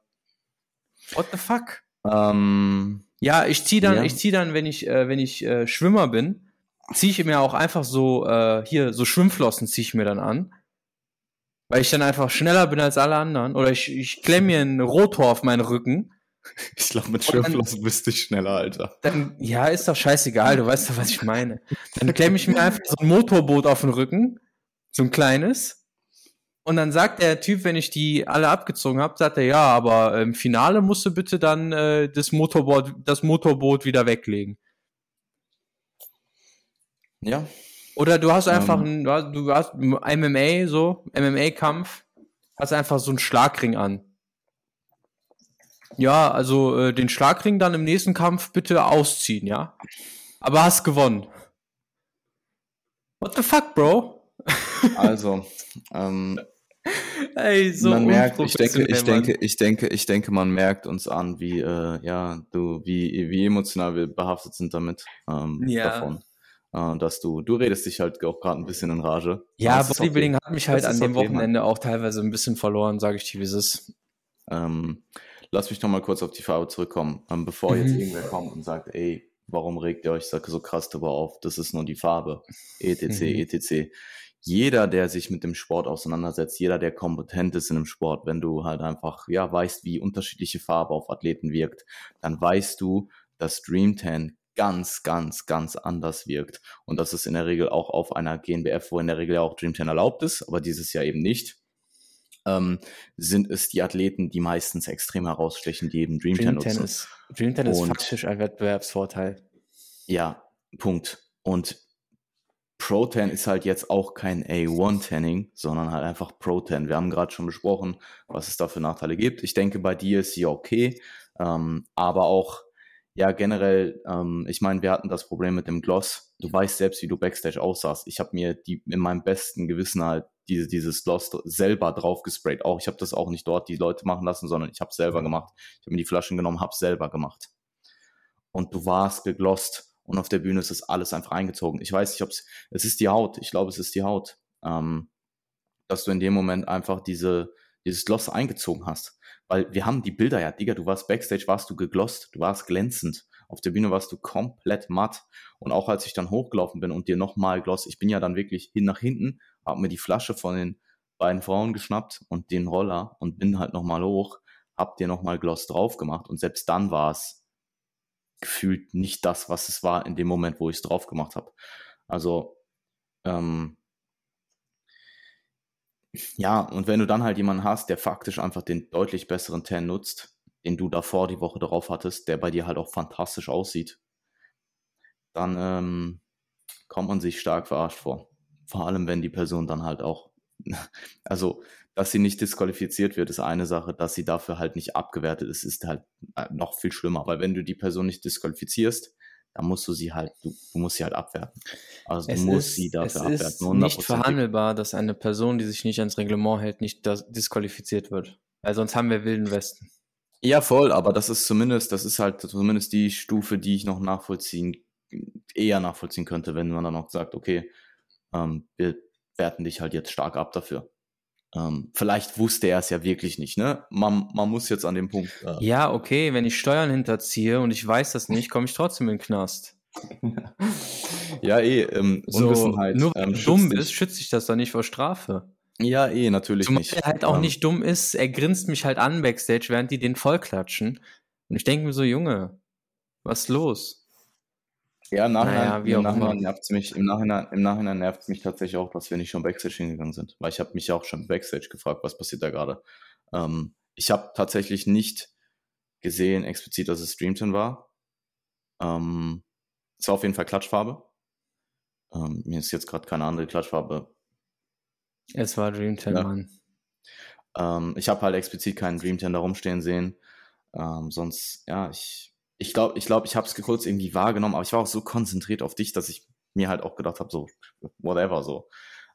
What the fuck? Ähm, ja, ich zieh dann, ja. ich zieh dann, wenn ich, äh, wenn ich äh, Schwimmer bin, ziehe ich mir auch einfach so äh, hier so Schwimmflossen ziehe ich mir dann an, weil ich dann einfach schneller bin als alle anderen. Oder ich, ich klemme mir einen Rotor auf meinen Rücken Ich glaube, mit Schwimmflossen bist du schneller, Alter. Dann, ja, ist doch scheißegal, du weißt doch, was ich meine. Dann klemme ich mir einfach so ein Motorboot auf den Rücken, so ein kleines. Und dann sagt der Typ, wenn ich die alle abgezogen habe, sagt er, ja, aber im Finale musst du bitte dann äh, das Motorboot, das Motorboot wieder weglegen. Ja. Oder du hast einfach ähm. du hast, du hast MMA, so, MMA-Kampf, hast einfach so einen Schlagring an. Ja, also äh, den Schlagring dann im nächsten Kampf bitte ausziehen, ja? Aber hast gewonnen. What the fuck, Bro? Also, ähm, Ey, so man merkt, ich denke, ich denke, ich denke, ich denke, man merkt uns an, wie, äh, ja, du, wie, wie emotional wir behaftet sind damit, ähm, ja. davon. Äh, dass du, du redest dich halt auch gerade ein bisschen in Rage. Ja, Bodybuilding okay. hat mich halt das an dem okay, Wochenende Mann. auch teilweise ein bisschen verloren, sage ich dir, wie es ist. Ähm, lass mich noch mal kurz auf die Farbe zurückkommen, ähm, bevor mhm. jetzt irgendwer kommt und sagt, ey, warum regt ihr euch so krass darüber auf? Das ist nur die Farbe. ETC, mhm. ETC. Jeder, der sich mit dem Sport auseinandersetzt, jeder, der kompetent ist in dem Sport, wenn du halt einfach, ja, weißt, wie unterschiedliche Farbe auf Athleten wirkt, dann weißt du, dass Dream 10 ganz, ganz, ganz anders wirkt. Und das ist in der Regel auch auf einer GNBF, wo in der Regel ja auch Dream 10 erlaubt ist, aber dieses Jahr eben nicht ähm, sind es die Athleten, die meistens extrem herausstechen, die eben Dream, Dream nutzen. Ist, Dream Ten ist faktisch ein Wettbewerbsvorteil. Ja, Punkt. Und Pro 10 ist halt jetzt auch kein A1-Tanning, sondern halt einfach Pro 10. Wir haben gerade schon besprochen, was es da für Nachteile gibt. Ich denke, bei dir ist sie okay, ähm, aber auch ja, generell, ähm, ich meine, wir hatten das Problem mit dem Gloss. Du weißt selbst, wie du Backstage aussahst. Ich habe mir die in meinem besten Gewissen halt diese, dieses Gloss selber drauf gesprayt. Auch ich habe das auch nicht dort die Leute machen lassen, sondern ich habe selber gemacht. Ich habe mir die Flaschen genommen, habe selber gemacht. Und du warst geglost und auf der Bühne ist das alles einfach eingezogen. Ich weiß nicht, ob es, es ist die Haut. Ich glaube, es ist die Haut, ähm, dass du in dem Moment einfach diese dieses Gloss eingezogen hast. Weil wir haben die Bilder ja, Digga, du warst Backstage, warst du geglost, du warst glänzend. Auf der Bühne warst du komplett matt. Und auch als ich dann hochgelaufen bin und dir nochmal gloss, ich bin ja dann wirklich hin nach hinten, hab mir die Flasche von den beiden Frauen geschnappt und den Roller und bin halt nochmal hoch, hab dir nochmal Gloss drauf gemacht und selbst dann war es gefühlt nicht das, was es war in dem Moment, wo ich es drauf gemacht habe. Also ähm, ja, und wenn du dann halt jemanden hast, der faktisch einfach den deutlich besseren Tan nutzt, den du davor die Woche darauf hattest, der bei dir halt auch fantastisch aussieht, dann ähm, kommt man sich stark verarscht vor. Vor allem, wenn die Person dann halt auch, also, dass sie nicht disqualifiziert wird, ist eine Sache, dass sie dafür halt nicht abgewertet ist, ist halt äh, noch viel schlimmer, weil wenn du die Person nicht disqualifizierst, dann musst du sie halt, du, du musst sie halt abwerten. Also es du musst ist, sie dafür abwerten. Es ist nicht verhandelbar, dass eine Person, die sich nicht ans Reglement hält, nicht disqualifiziert wird. Weil sonst haben wir Wilden Westen. Ja, voll, aber das ist zumindest, das ist halt zumindest die Stufe, die ich noch nachvollziehen, eher nachvollziehen könnte, wenn man dann noch sagt, okay, ähm, wir werten dich halt jetzt stark ab dafür. Ähm, vielleicht wusste er es ja wirklich nicht, ne? Man, man muss jetzt an dem Punkt. Äh ja, okay, wenn ich Steuern hinterziehe und ich weiß das nicht, komme ich trotzdem in den Knast. ja, eh, ähm, so, Unwissenheit. Nur weil ähm, du dumm bist, schützt sich das dann nicht vor Strafe. Ja, eh, natürlich Zumal nicht. er halt auch ähm, nicht dumm ist, er grinst mich halt an Backstage, während die den vollklatschen. Und ich denke mir so, Junge, was ist los? Ja, im Nachhinein, naja, wie im Nachhinein nervt es mich, im Nachhinein, im Nachhinein nervt es mich tatsächlich auch, dass wir nicht schon Backstage hingegangen sind. Weil ich habe mich auch schon Backstage gefragt, was passiert da gerade. Ähm, ich habe tatsächlich nicht gesehen, explizit, dass es Streamton war. Ähm, es war auf jeden Fall Klatschfarbe. Ähm, mir ist jetzt gerade keine andere Klatschfarbe. Es war Dreamton, ja. Mann. Ähm, ich habe halt explizit keinen Dreamton da rumstehen sehen. Ähm, sonst, ja, ich ich glaube, ich, glaub, ich habe es kurz irgendwie wahrgenommen, aber ich war auch so konzentriert auf dich, dass ich mir halt auch gedacht habe, so, whatever, so.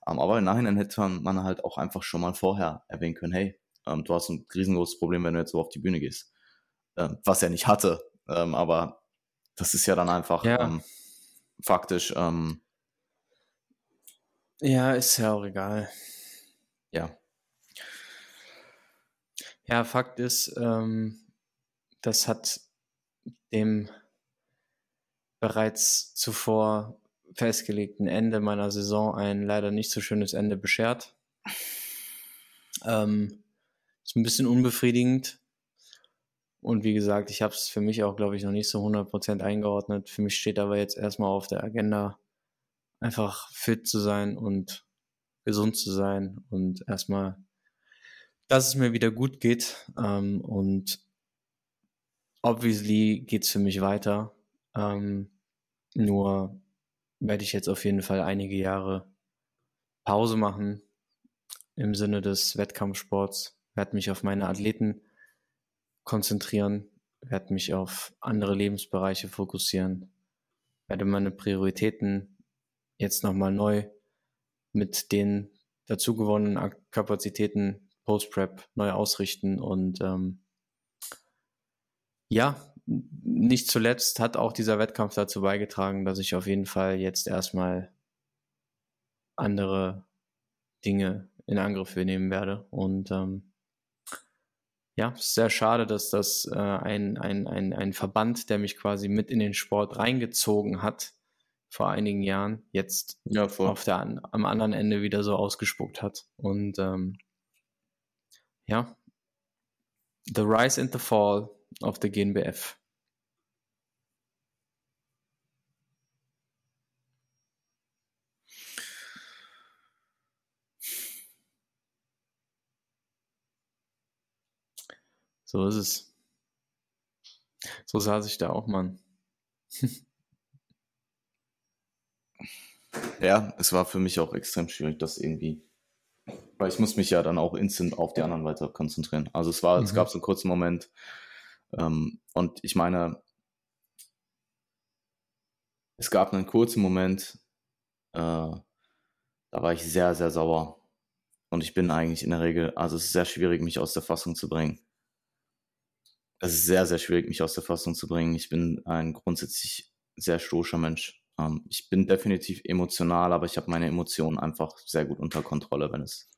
Um, ähm, aber im Nachhinein hätte man halt auch einfach schon mal vorher erwähnen können, hey, ähm, du hast ein riesengroßes Problem, wenn du jetzt so auf die Bühne gehst. Ähm, was er nicht hatte, ähm, aber das ist ja dann einfach ja. Ähm, faktisch. Ähm, ja, ist ja auch egal. Ja. Ja, Fakt ist, das hat dem bereits zuvor festgelegten Ende meiner Saison ein leider nicht so schönes Ende beschert. Ähm, ist ein bisschen unbefriedigend. Und wie gesagt, ich habe es für mich auch, glaube ich, noch nicht so 100% eingeordnet. Für mich steht aber jetzt erstmal auf der Agenda, einfach fit zu sein und gesund zu sein und erstmal, dass es mir wieder gut geht. Ähm, und obviously geht es für mich weiter. Ähm, nur werde ich jetzt auf jeden Fall einige Jahre Pause machen im Sinne des Wettkampfsports, werde mich auf meine Athleten konzentrieren, werde mich auf andere Lebensbereiche fokussieren, werde meine Prioritäten jetzt nochmal neu mit den dazugewonnenen Kapazitäten Post-Prep neu ausrichten und ähm, ja, nicht zuletzt hat auch dieser Wettkampf dazu beigetragen, dass ich auf jeden Fall jetzt erstmal andere Dinge in Angriff nehmen werde. Und ähm, ja, es ist sehr schade, dass das äh, ein, ein, ein, ein Verband, der mich quasi mit in den Sport reingezogen hat, vor einigen Jahren, jetzt ja, auf der, am anderen Ende wieder so ausgespuckt hat. Und ähm, ja, The Rise and the Fall auf der GNBF. So ist es. So saß ich da auch, Mann. ja, es war für mich auch extrem schwierig, das irgendwie. Weil ich muss mich ja dann auch instant auf die anderen weiter konzentrieren. Also es war, mhm. es gab so einen kurzen Moment, ähm, und ich meine, es gab einen kurzen Moment, äh, da war ich sehr, sehr sauer. Und ich bin eigentlich in der Regel, also es ist sehr schwierig, mich aus der Fassung zu bringen. Es ist sehr, sehr schwierig, mich aus der Fassung zu bringen. Ich bin ein grundsätzlich sehr stoischer Mensch. Ähm, ich bin definitiv emotional, aber ich habe meine Emotionen einfach sehr gut unter Kontrolle, wenn es,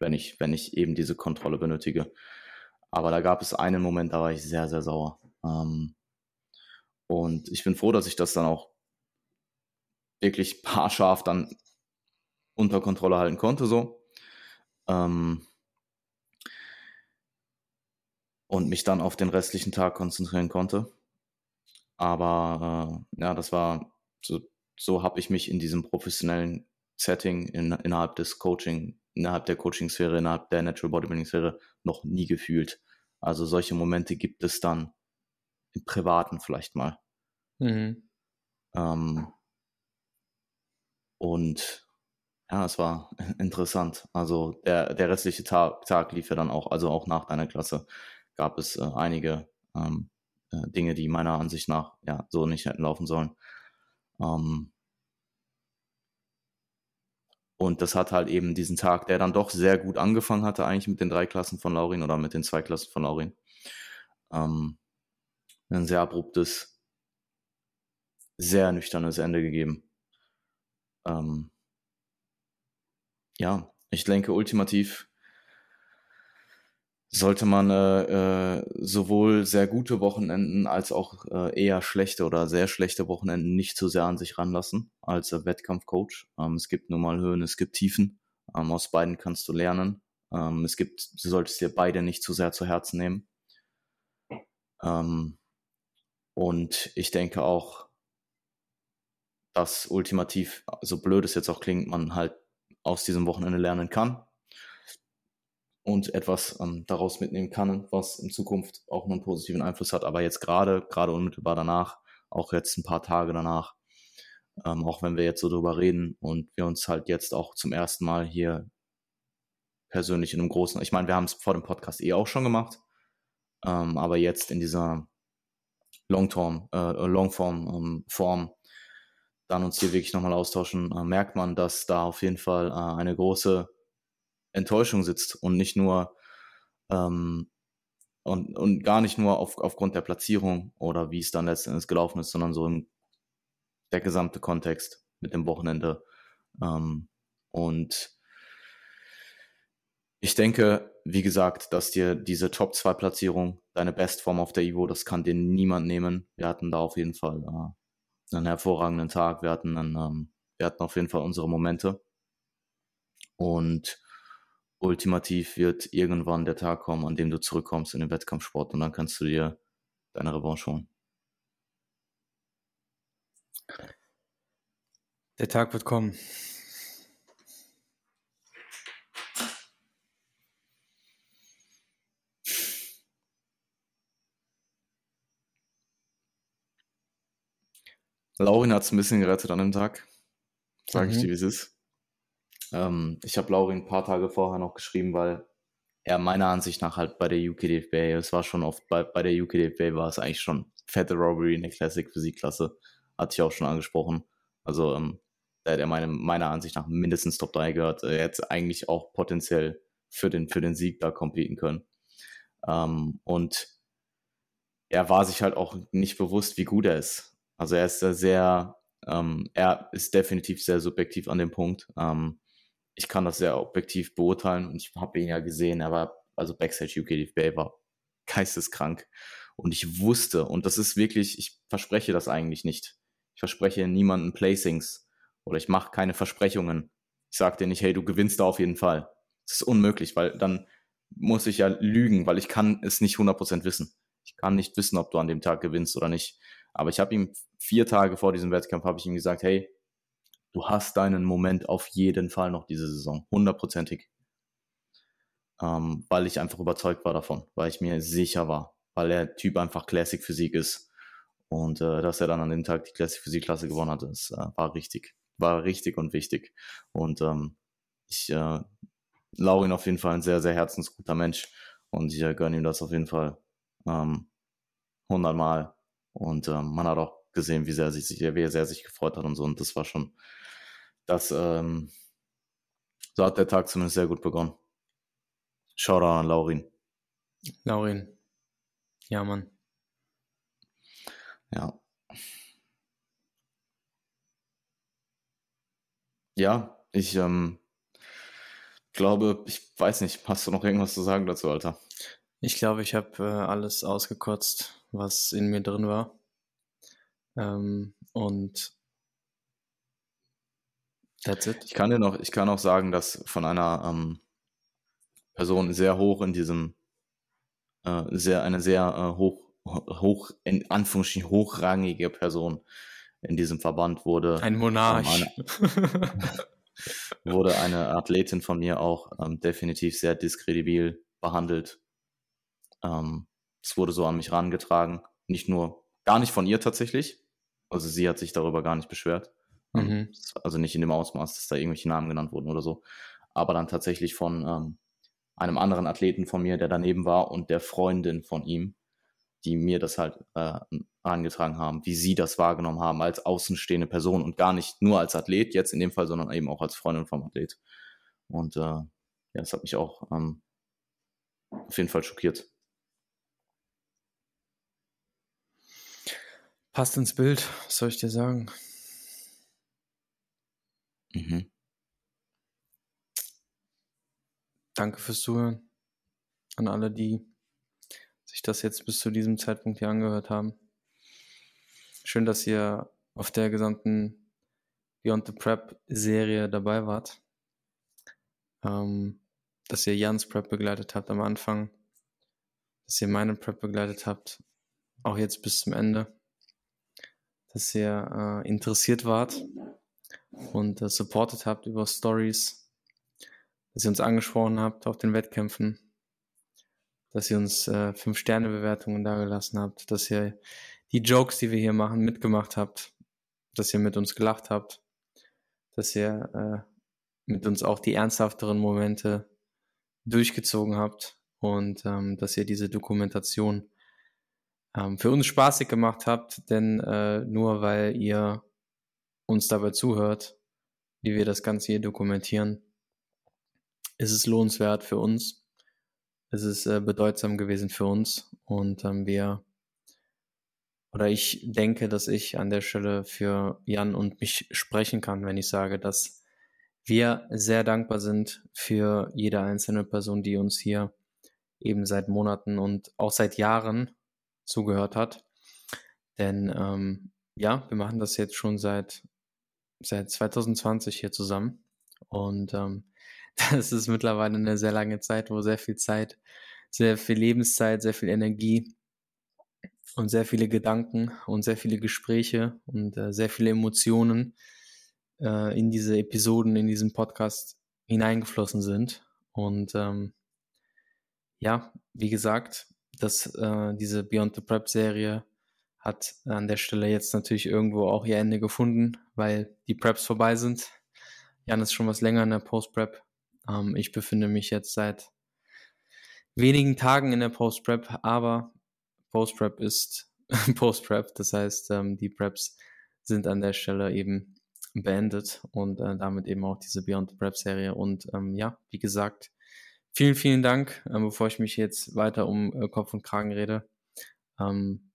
wenn ich, wenn ich eben diese Kontrolle benötige. Aber da gab es einen Moment, da war ich sehr, sehr sauer. Ähm, und ich bin froh, dass ich das dann auch wirklich haarscharf dann unter Kontrolle halten konnte, so. Ähm, und mich dann auf den restlichen Tag konzentrieren konnte. Aber äh, ja, das war so, so habe ich mich in diesem professionellen Setting in, innerhalb des Coaching, innerhalb der Coaching-Sphäre, innerhalb der Natural Bodybuilding-Sphäre noch nie gefühlt. Also solche Momente gibt es dann im Privaten vielleicht mal. Mhm. Ähm, und ja, es war interessant. Also der, der restliche Tag, Tag lief ja dann auch, also auch nach deiner Klasse gab es äh, einige ähm, äh, Dinge, die meiner Ansicht nach ja so nicht hätten laufen sollen. Ähm, und das hat halt eben diesen Tag, der dann doch sehr gut angefangen hatte, eigentlich mit den drei Klassen von Laurin oder mit den zwei Klassen von Laurin. Ähm, ein sehr abruptes, sehr nüchternes Ende gegeben. Ähm, ja, ich denke, ultimativ sollte man äh, äh, sowohl sehr gute Wochenenden als auch äh, eher schlechte oder sehr schlechte Wochenenden nicht zu sehr an sich ranlassen als äh, Wettkampfcoach. Ähm, es gibt nun mal Höhen, es gibt Tiefen. Ähm, aus beiden kannst du lernen. Ähm, es gibt, du solltest dir beide nicht zu sehr zu Herzen nehmen. Ähm, und ich denke auch, dass ultimativ, so blöd es jetzt auch klingt, man halt aus diesem Wochenende lernen kann und etwas ähm, daraus mitnehmen kann, was in Zukunft auch einen positiven Einfluss hat. Aber jetzt gerade, gerade unmittelbar danach, auch jetzt ein paar Tage danach, ähm, auch wenn wir jetzt so drüber reden und wir uns halt jetzt auch zum ersten Mal hier persönlich in einem großen, ich meine, wir haben es vor dem Podcast eh auch schon gemacht, Ähm, aber jetzt in dieser Long-Term, äh, Longform-Form ähm, dann uns hier wirklich nochmal austauschen, äh, merkt man, dass da auf jeden Fall äh, eine große Enttäuschung sitzt und nicht nur ähm, und, und gar nicht nur auf, aufgrund der Platzierung oder wie es dann letztendlich gelaufen ist, sondern so im, der gesamte Kontext mit dem Wochenende. Ähm, und ich denke, wie gesagt, dass dir diese Top 2 Platzierung, deine Bestform auf der Evo, das kann dir niemand nehmen. Wir hatten da auf jeden Fall äh, einen hervorragenden Tag. Wir hatten, einen, ähm, wir hatten auf jeden Fall unsere Momente. Und ultimativ wird irgendwann der Tag kommen, an dem du zurückkommst in den Wettkampfsport und dann kannst du dir deine Revanche holen. Der Tag wird kommen. Laurin hat es ein bisschen gerettet an dem Tag. Ich mhm. dir, wie es ist. Ähm, ich habe Lauri ein paar Tage vorher noch geschrieben, weil er meiner Ansicht nach halt bei der UKDFBA, es war schon oft bei, bei der UKDFBA war es eigentlich schon fette Robbery in der Classic Physikklasse. Hatte ich auch schon angesprochen. Also ähm, da hätte er meine, meiner Ansicht nach mindestens Top 3 gehört. Er hätte eigentlich auch potenziell für den, für den Sieg da competen können. Ähm, und er war sich halt auch nicht bewusst, wie gut er ist. Also er ist sehr, ähm, er ist definitiv sehr subjektiv an dem Punkt. Ähm, ich kann das sehr objektiv beurteilen und ich habe ihn ja gesehen, er war, also Backstage UK Bay war geisteskrank. Und ich wusste, und das ist wirklich, ich verspreche das eigentlich nicht. Ich verspreche niemanden Placings oder ich mache keine Versprechungen. Ich sage dir nicht, hey, du gewinnst da auf jeden Fall. Das ist unmöglich, weil dann muss ich ja lügen, weil ich kann es nicht 100% wissen. Ich kann nicht wissen, ob du an dem Tag gewinnst oder nicht. Aber ich habe ihm vier Tage vor diesem Wettkampf, habe ich ihm gesagt, hey, du hast deinen Moment auf jeden Fall noch diese Saison, hundertprozentig. Ähm, weil ich einfach überzeugt war davon, weil ich mir sicher war, weil der Typ einfach Classic Physik ist. Und äh, dass er dann an dem Tag die Classic Physik Klasse gewonnen hat, das äh, war richtig. War richtig und wichtig. Und ähm, ich äh, Laurin auf jeden Fall ein sehr, sehr herzensguter Mensch. Und ich äh, gönne ihm das auf jeden Fall ähm, hundertmal. Und ähm, man hat auch gesehen, wie sehr, sich, wie er sehr sich gefreut hat und so. Und das war schon, das, ähm, so hat der Tag zumindest sehr gut begonnen. Shoutout an Laurin. Laurin. Ja, Mann. Ja. Ja, ich ähm, glaube, ich weiß nicht, hast du noch irgendwas zu sagen dazu, Alter? Ich glaube, ich habe äh, alles ausgekotzt, was in mir drin war. Ähm, und That's it. Ich kann dir noch, ich kann auch sagen, dass von einer ähm, Person sehr hoch in diesem, äh, sehr, eine sehr äh, hoch, hoch, in Anführungsstrichen hochrangige Person in diesem Verband wurde. Ein Monarch. eine, wurde eine Athletin von mir auch ähm, definitiv sehr diskredibil behandelt. Ähm, es wurde so an mich rangetragen. Nicht nur, gar nicht von ihr tatsächlich. Also sie hat sich darüber gar nicht beschwert. Ähm, mhm. Also nicht in dem Ausmaß, dass da irgendwelche Namen genannt wurden oder so. Aber dann tatsächlich von ähm, einem anderen Athleten von mir, der daneben war und der Freundin von ihm, die mir das halt äh, angetragen haben, wie sie das wahrgenommen haben als außenstehende Person und gar nicht nur als Athlet jetzt in dem Fall, sondern eben auch als Freundin vom Athlet. Und äh, ja, das hat mich auch ähm, auf jeden Fall schockiert. Passt ins Bild, was soll ich dir sagen? Mhm. Danke fürs Zuhören an alle, die sich das jetzt bis zu diesem Zeitpunkt hier angehört haben. Schön, dass ihr auf der gesamten Beyond the Prep Serie dabei wart. Ähm, dass ihr Jans Prep begleitet habt am Anfang. Dass ihr meine Prep begleitet habt. Auch jetzt bis zum Ende. Dass ihr äh, interessiert wart und äh, supportet habt über Stories, dass ihr uns angesprochen habt auf den Wettkämpfen, dass ihr uns äh, 5-Sterne-Bewertungen dagelassen habt, dass ihr die Jokes, die wir hier machen, mitgemacht habt, dass ihr mit uns gelacht habt, dass ihr äh, mit uns auch die ernsthafteren Momente durchgezogen habt und ähm, dass ihr diese Dokumentation ähm, für uns spaßig gemacht habt, denn äh, nur weil ihr uns dabei zuhört, wie wir das Ganze hier dokumentieren, ist es lohnenswert für uns. Es ist äh, bedeutsam gewesen für uns und ähm, wir oder ich denke, dass ich an der Stelle für Jan und mich sprechen kann, wenn ich sage, dass wir sehr dankbar sind für jede einzelne Person, die uns hier eben seit Monaten und auch seit Jahren zugehört hat. Denn ähm, ja, wir machen das jetzt schon seit, seit 2020 hier zusammen. Und ähm, das ist mittlerweile eine sehr lange Zeit, wo sehr viel Zeit, sehr viel Lebenszeit, sehr viel Energie und sehr viele Gedanken und sehr viele Gespräche und äh, sehr viele Emotionen äh, in diese Episoden, in diesen Podcast hineingeflossen sind. Und ähm, ja, wie gesagt, dass äh, diese Beyond the Prep Serie hat an der Stelle jetzt natürlich irgendwo auch ihr Ende gefunden, weil die Preps vorbei sind. Jan ist schon was länger in der Post-Prep. Ähm, ich befinde mich jetzt seit wenigen Tagen in der Post-Prep, aber Post-Prep ist Post-Prep. Das heißt, ähm, die Preps sind an der Stelle eben beendet und äh, damit eben auch diese Beyond Prep Serie. Und ähm, ja, wie gesagt, vielen, vielen Dank, äh, bevor ich mich jetzt weiter um äh, Kopf und Kragen rede. Ähm,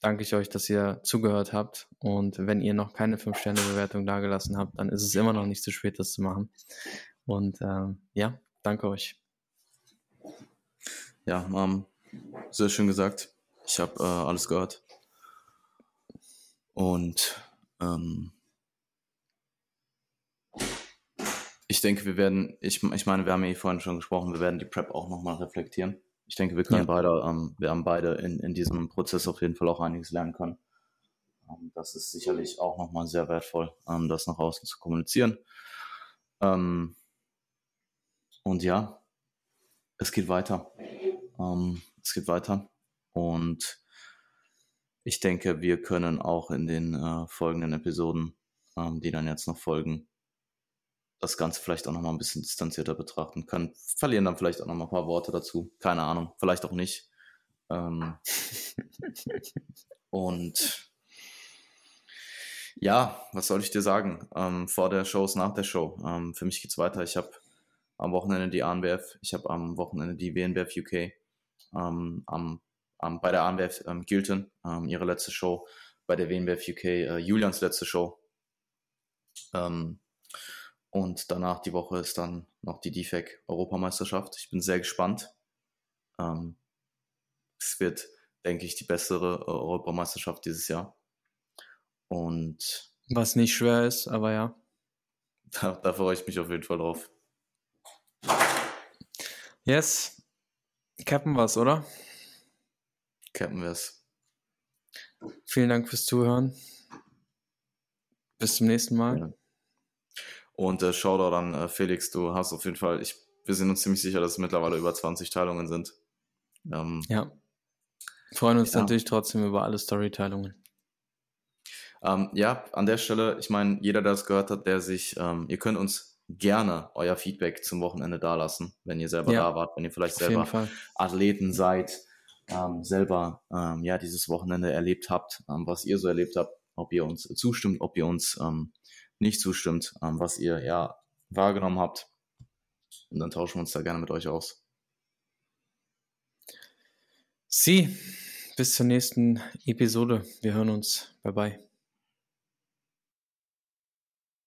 danke ich euch, dass ihr zugehört habt. Und wenn ihr noch keine 5-Sterne-Bewertung dagelassen habt, dann ist es immer noch nicht zu spät, das zu machen. Und ähm, ja, danke euch. Ja, ähm, sehr schön gesagt. Ich habe äh, alles gehört. Und ähm, ich denke, wir werden, ich, ich meine, wir haben ja vorhin schon gesprochen, wir werden die Prep auch nochmal reflektieren. Ich denke, wir können ja. beide, ähm, wir haben beide in, in diesem Prozess auf jeden Fall auch einiges lernen können. Ähm, das ist sicherlich auch nochmal sehr wertvoll, ähm, das nach außen zu kommunizieren. Ähm, und ja, es geht weiter. Ähm, es geht weiter. Und ich denke, wir können auch in den äh, folgenden Episoden, ähm, die dann jetzt noch folgen, das Ganze vielleicht auch nochmal ein bisschen distanzierter betrachten können. Verlieren dann vielleicht auch nochmal ein paar Worte dazu. Keine Ahnung, vielleicht auch nicht. Ähm, und ja, was soll ich dir sagen? Ähm, vor der Show ist nach der Show. Ähm, für mich geht's weiter. Ich habe am Wochenende die ANWF, ich habe am Wochenende die WNBF UK ähm, am, am, bei der ANWF ähm, Gilton, ähm, ihre letzte Show, bei der WNBF UK äh, Julians letzte Show. Ähm, und danach die Woche ist dann noch die DFEC Europameisterschaft. Ich bin sehr gespannt. Ähm, es wird, denke ich, die bessere Europameisterschaft dieses Jahr. Und was nicht schwer ist, aber ja. Da, da freue ich mich auf jeden Fall drauf. Yes, Cappen wir's, oder? Cappen wir's. Vielen Dank fürs Zuhören. Bis zum nächsten Mal. Ja. Und äh, Shoutout an äh, Felix, du hast auf jeden Fall, ich, wir sind uns ziemlich sicher, dass es mittlerweile über 20 Teilungen sind. Ähm, ja. Freuen uns ja. natürlich trotzdem über alle Storyteilungen. Ähm, ja, an der Stelle, ich meine, jeder, der das gehört hat, der sich, ähm, ihr könnt uns gerne euer Feedback zum Wochenende dalassen, wenn ihr selber ja, da wart, wenn ihr vielleicht selber Athleten seid, ähm, selber ähm, ja dieses Wochenende erlebt habt, ähm, was ihr so erlebt habt, ob ihr uns zustimmt, ob ihr uns ähm, nicht zustimmt, ähm, was ihr ja wahrgenommen habt. Und dann tauschen wir uns da gerne mit euch aus. Sie, bis zur nächsten Episode. Wir hören uns. Bye bye.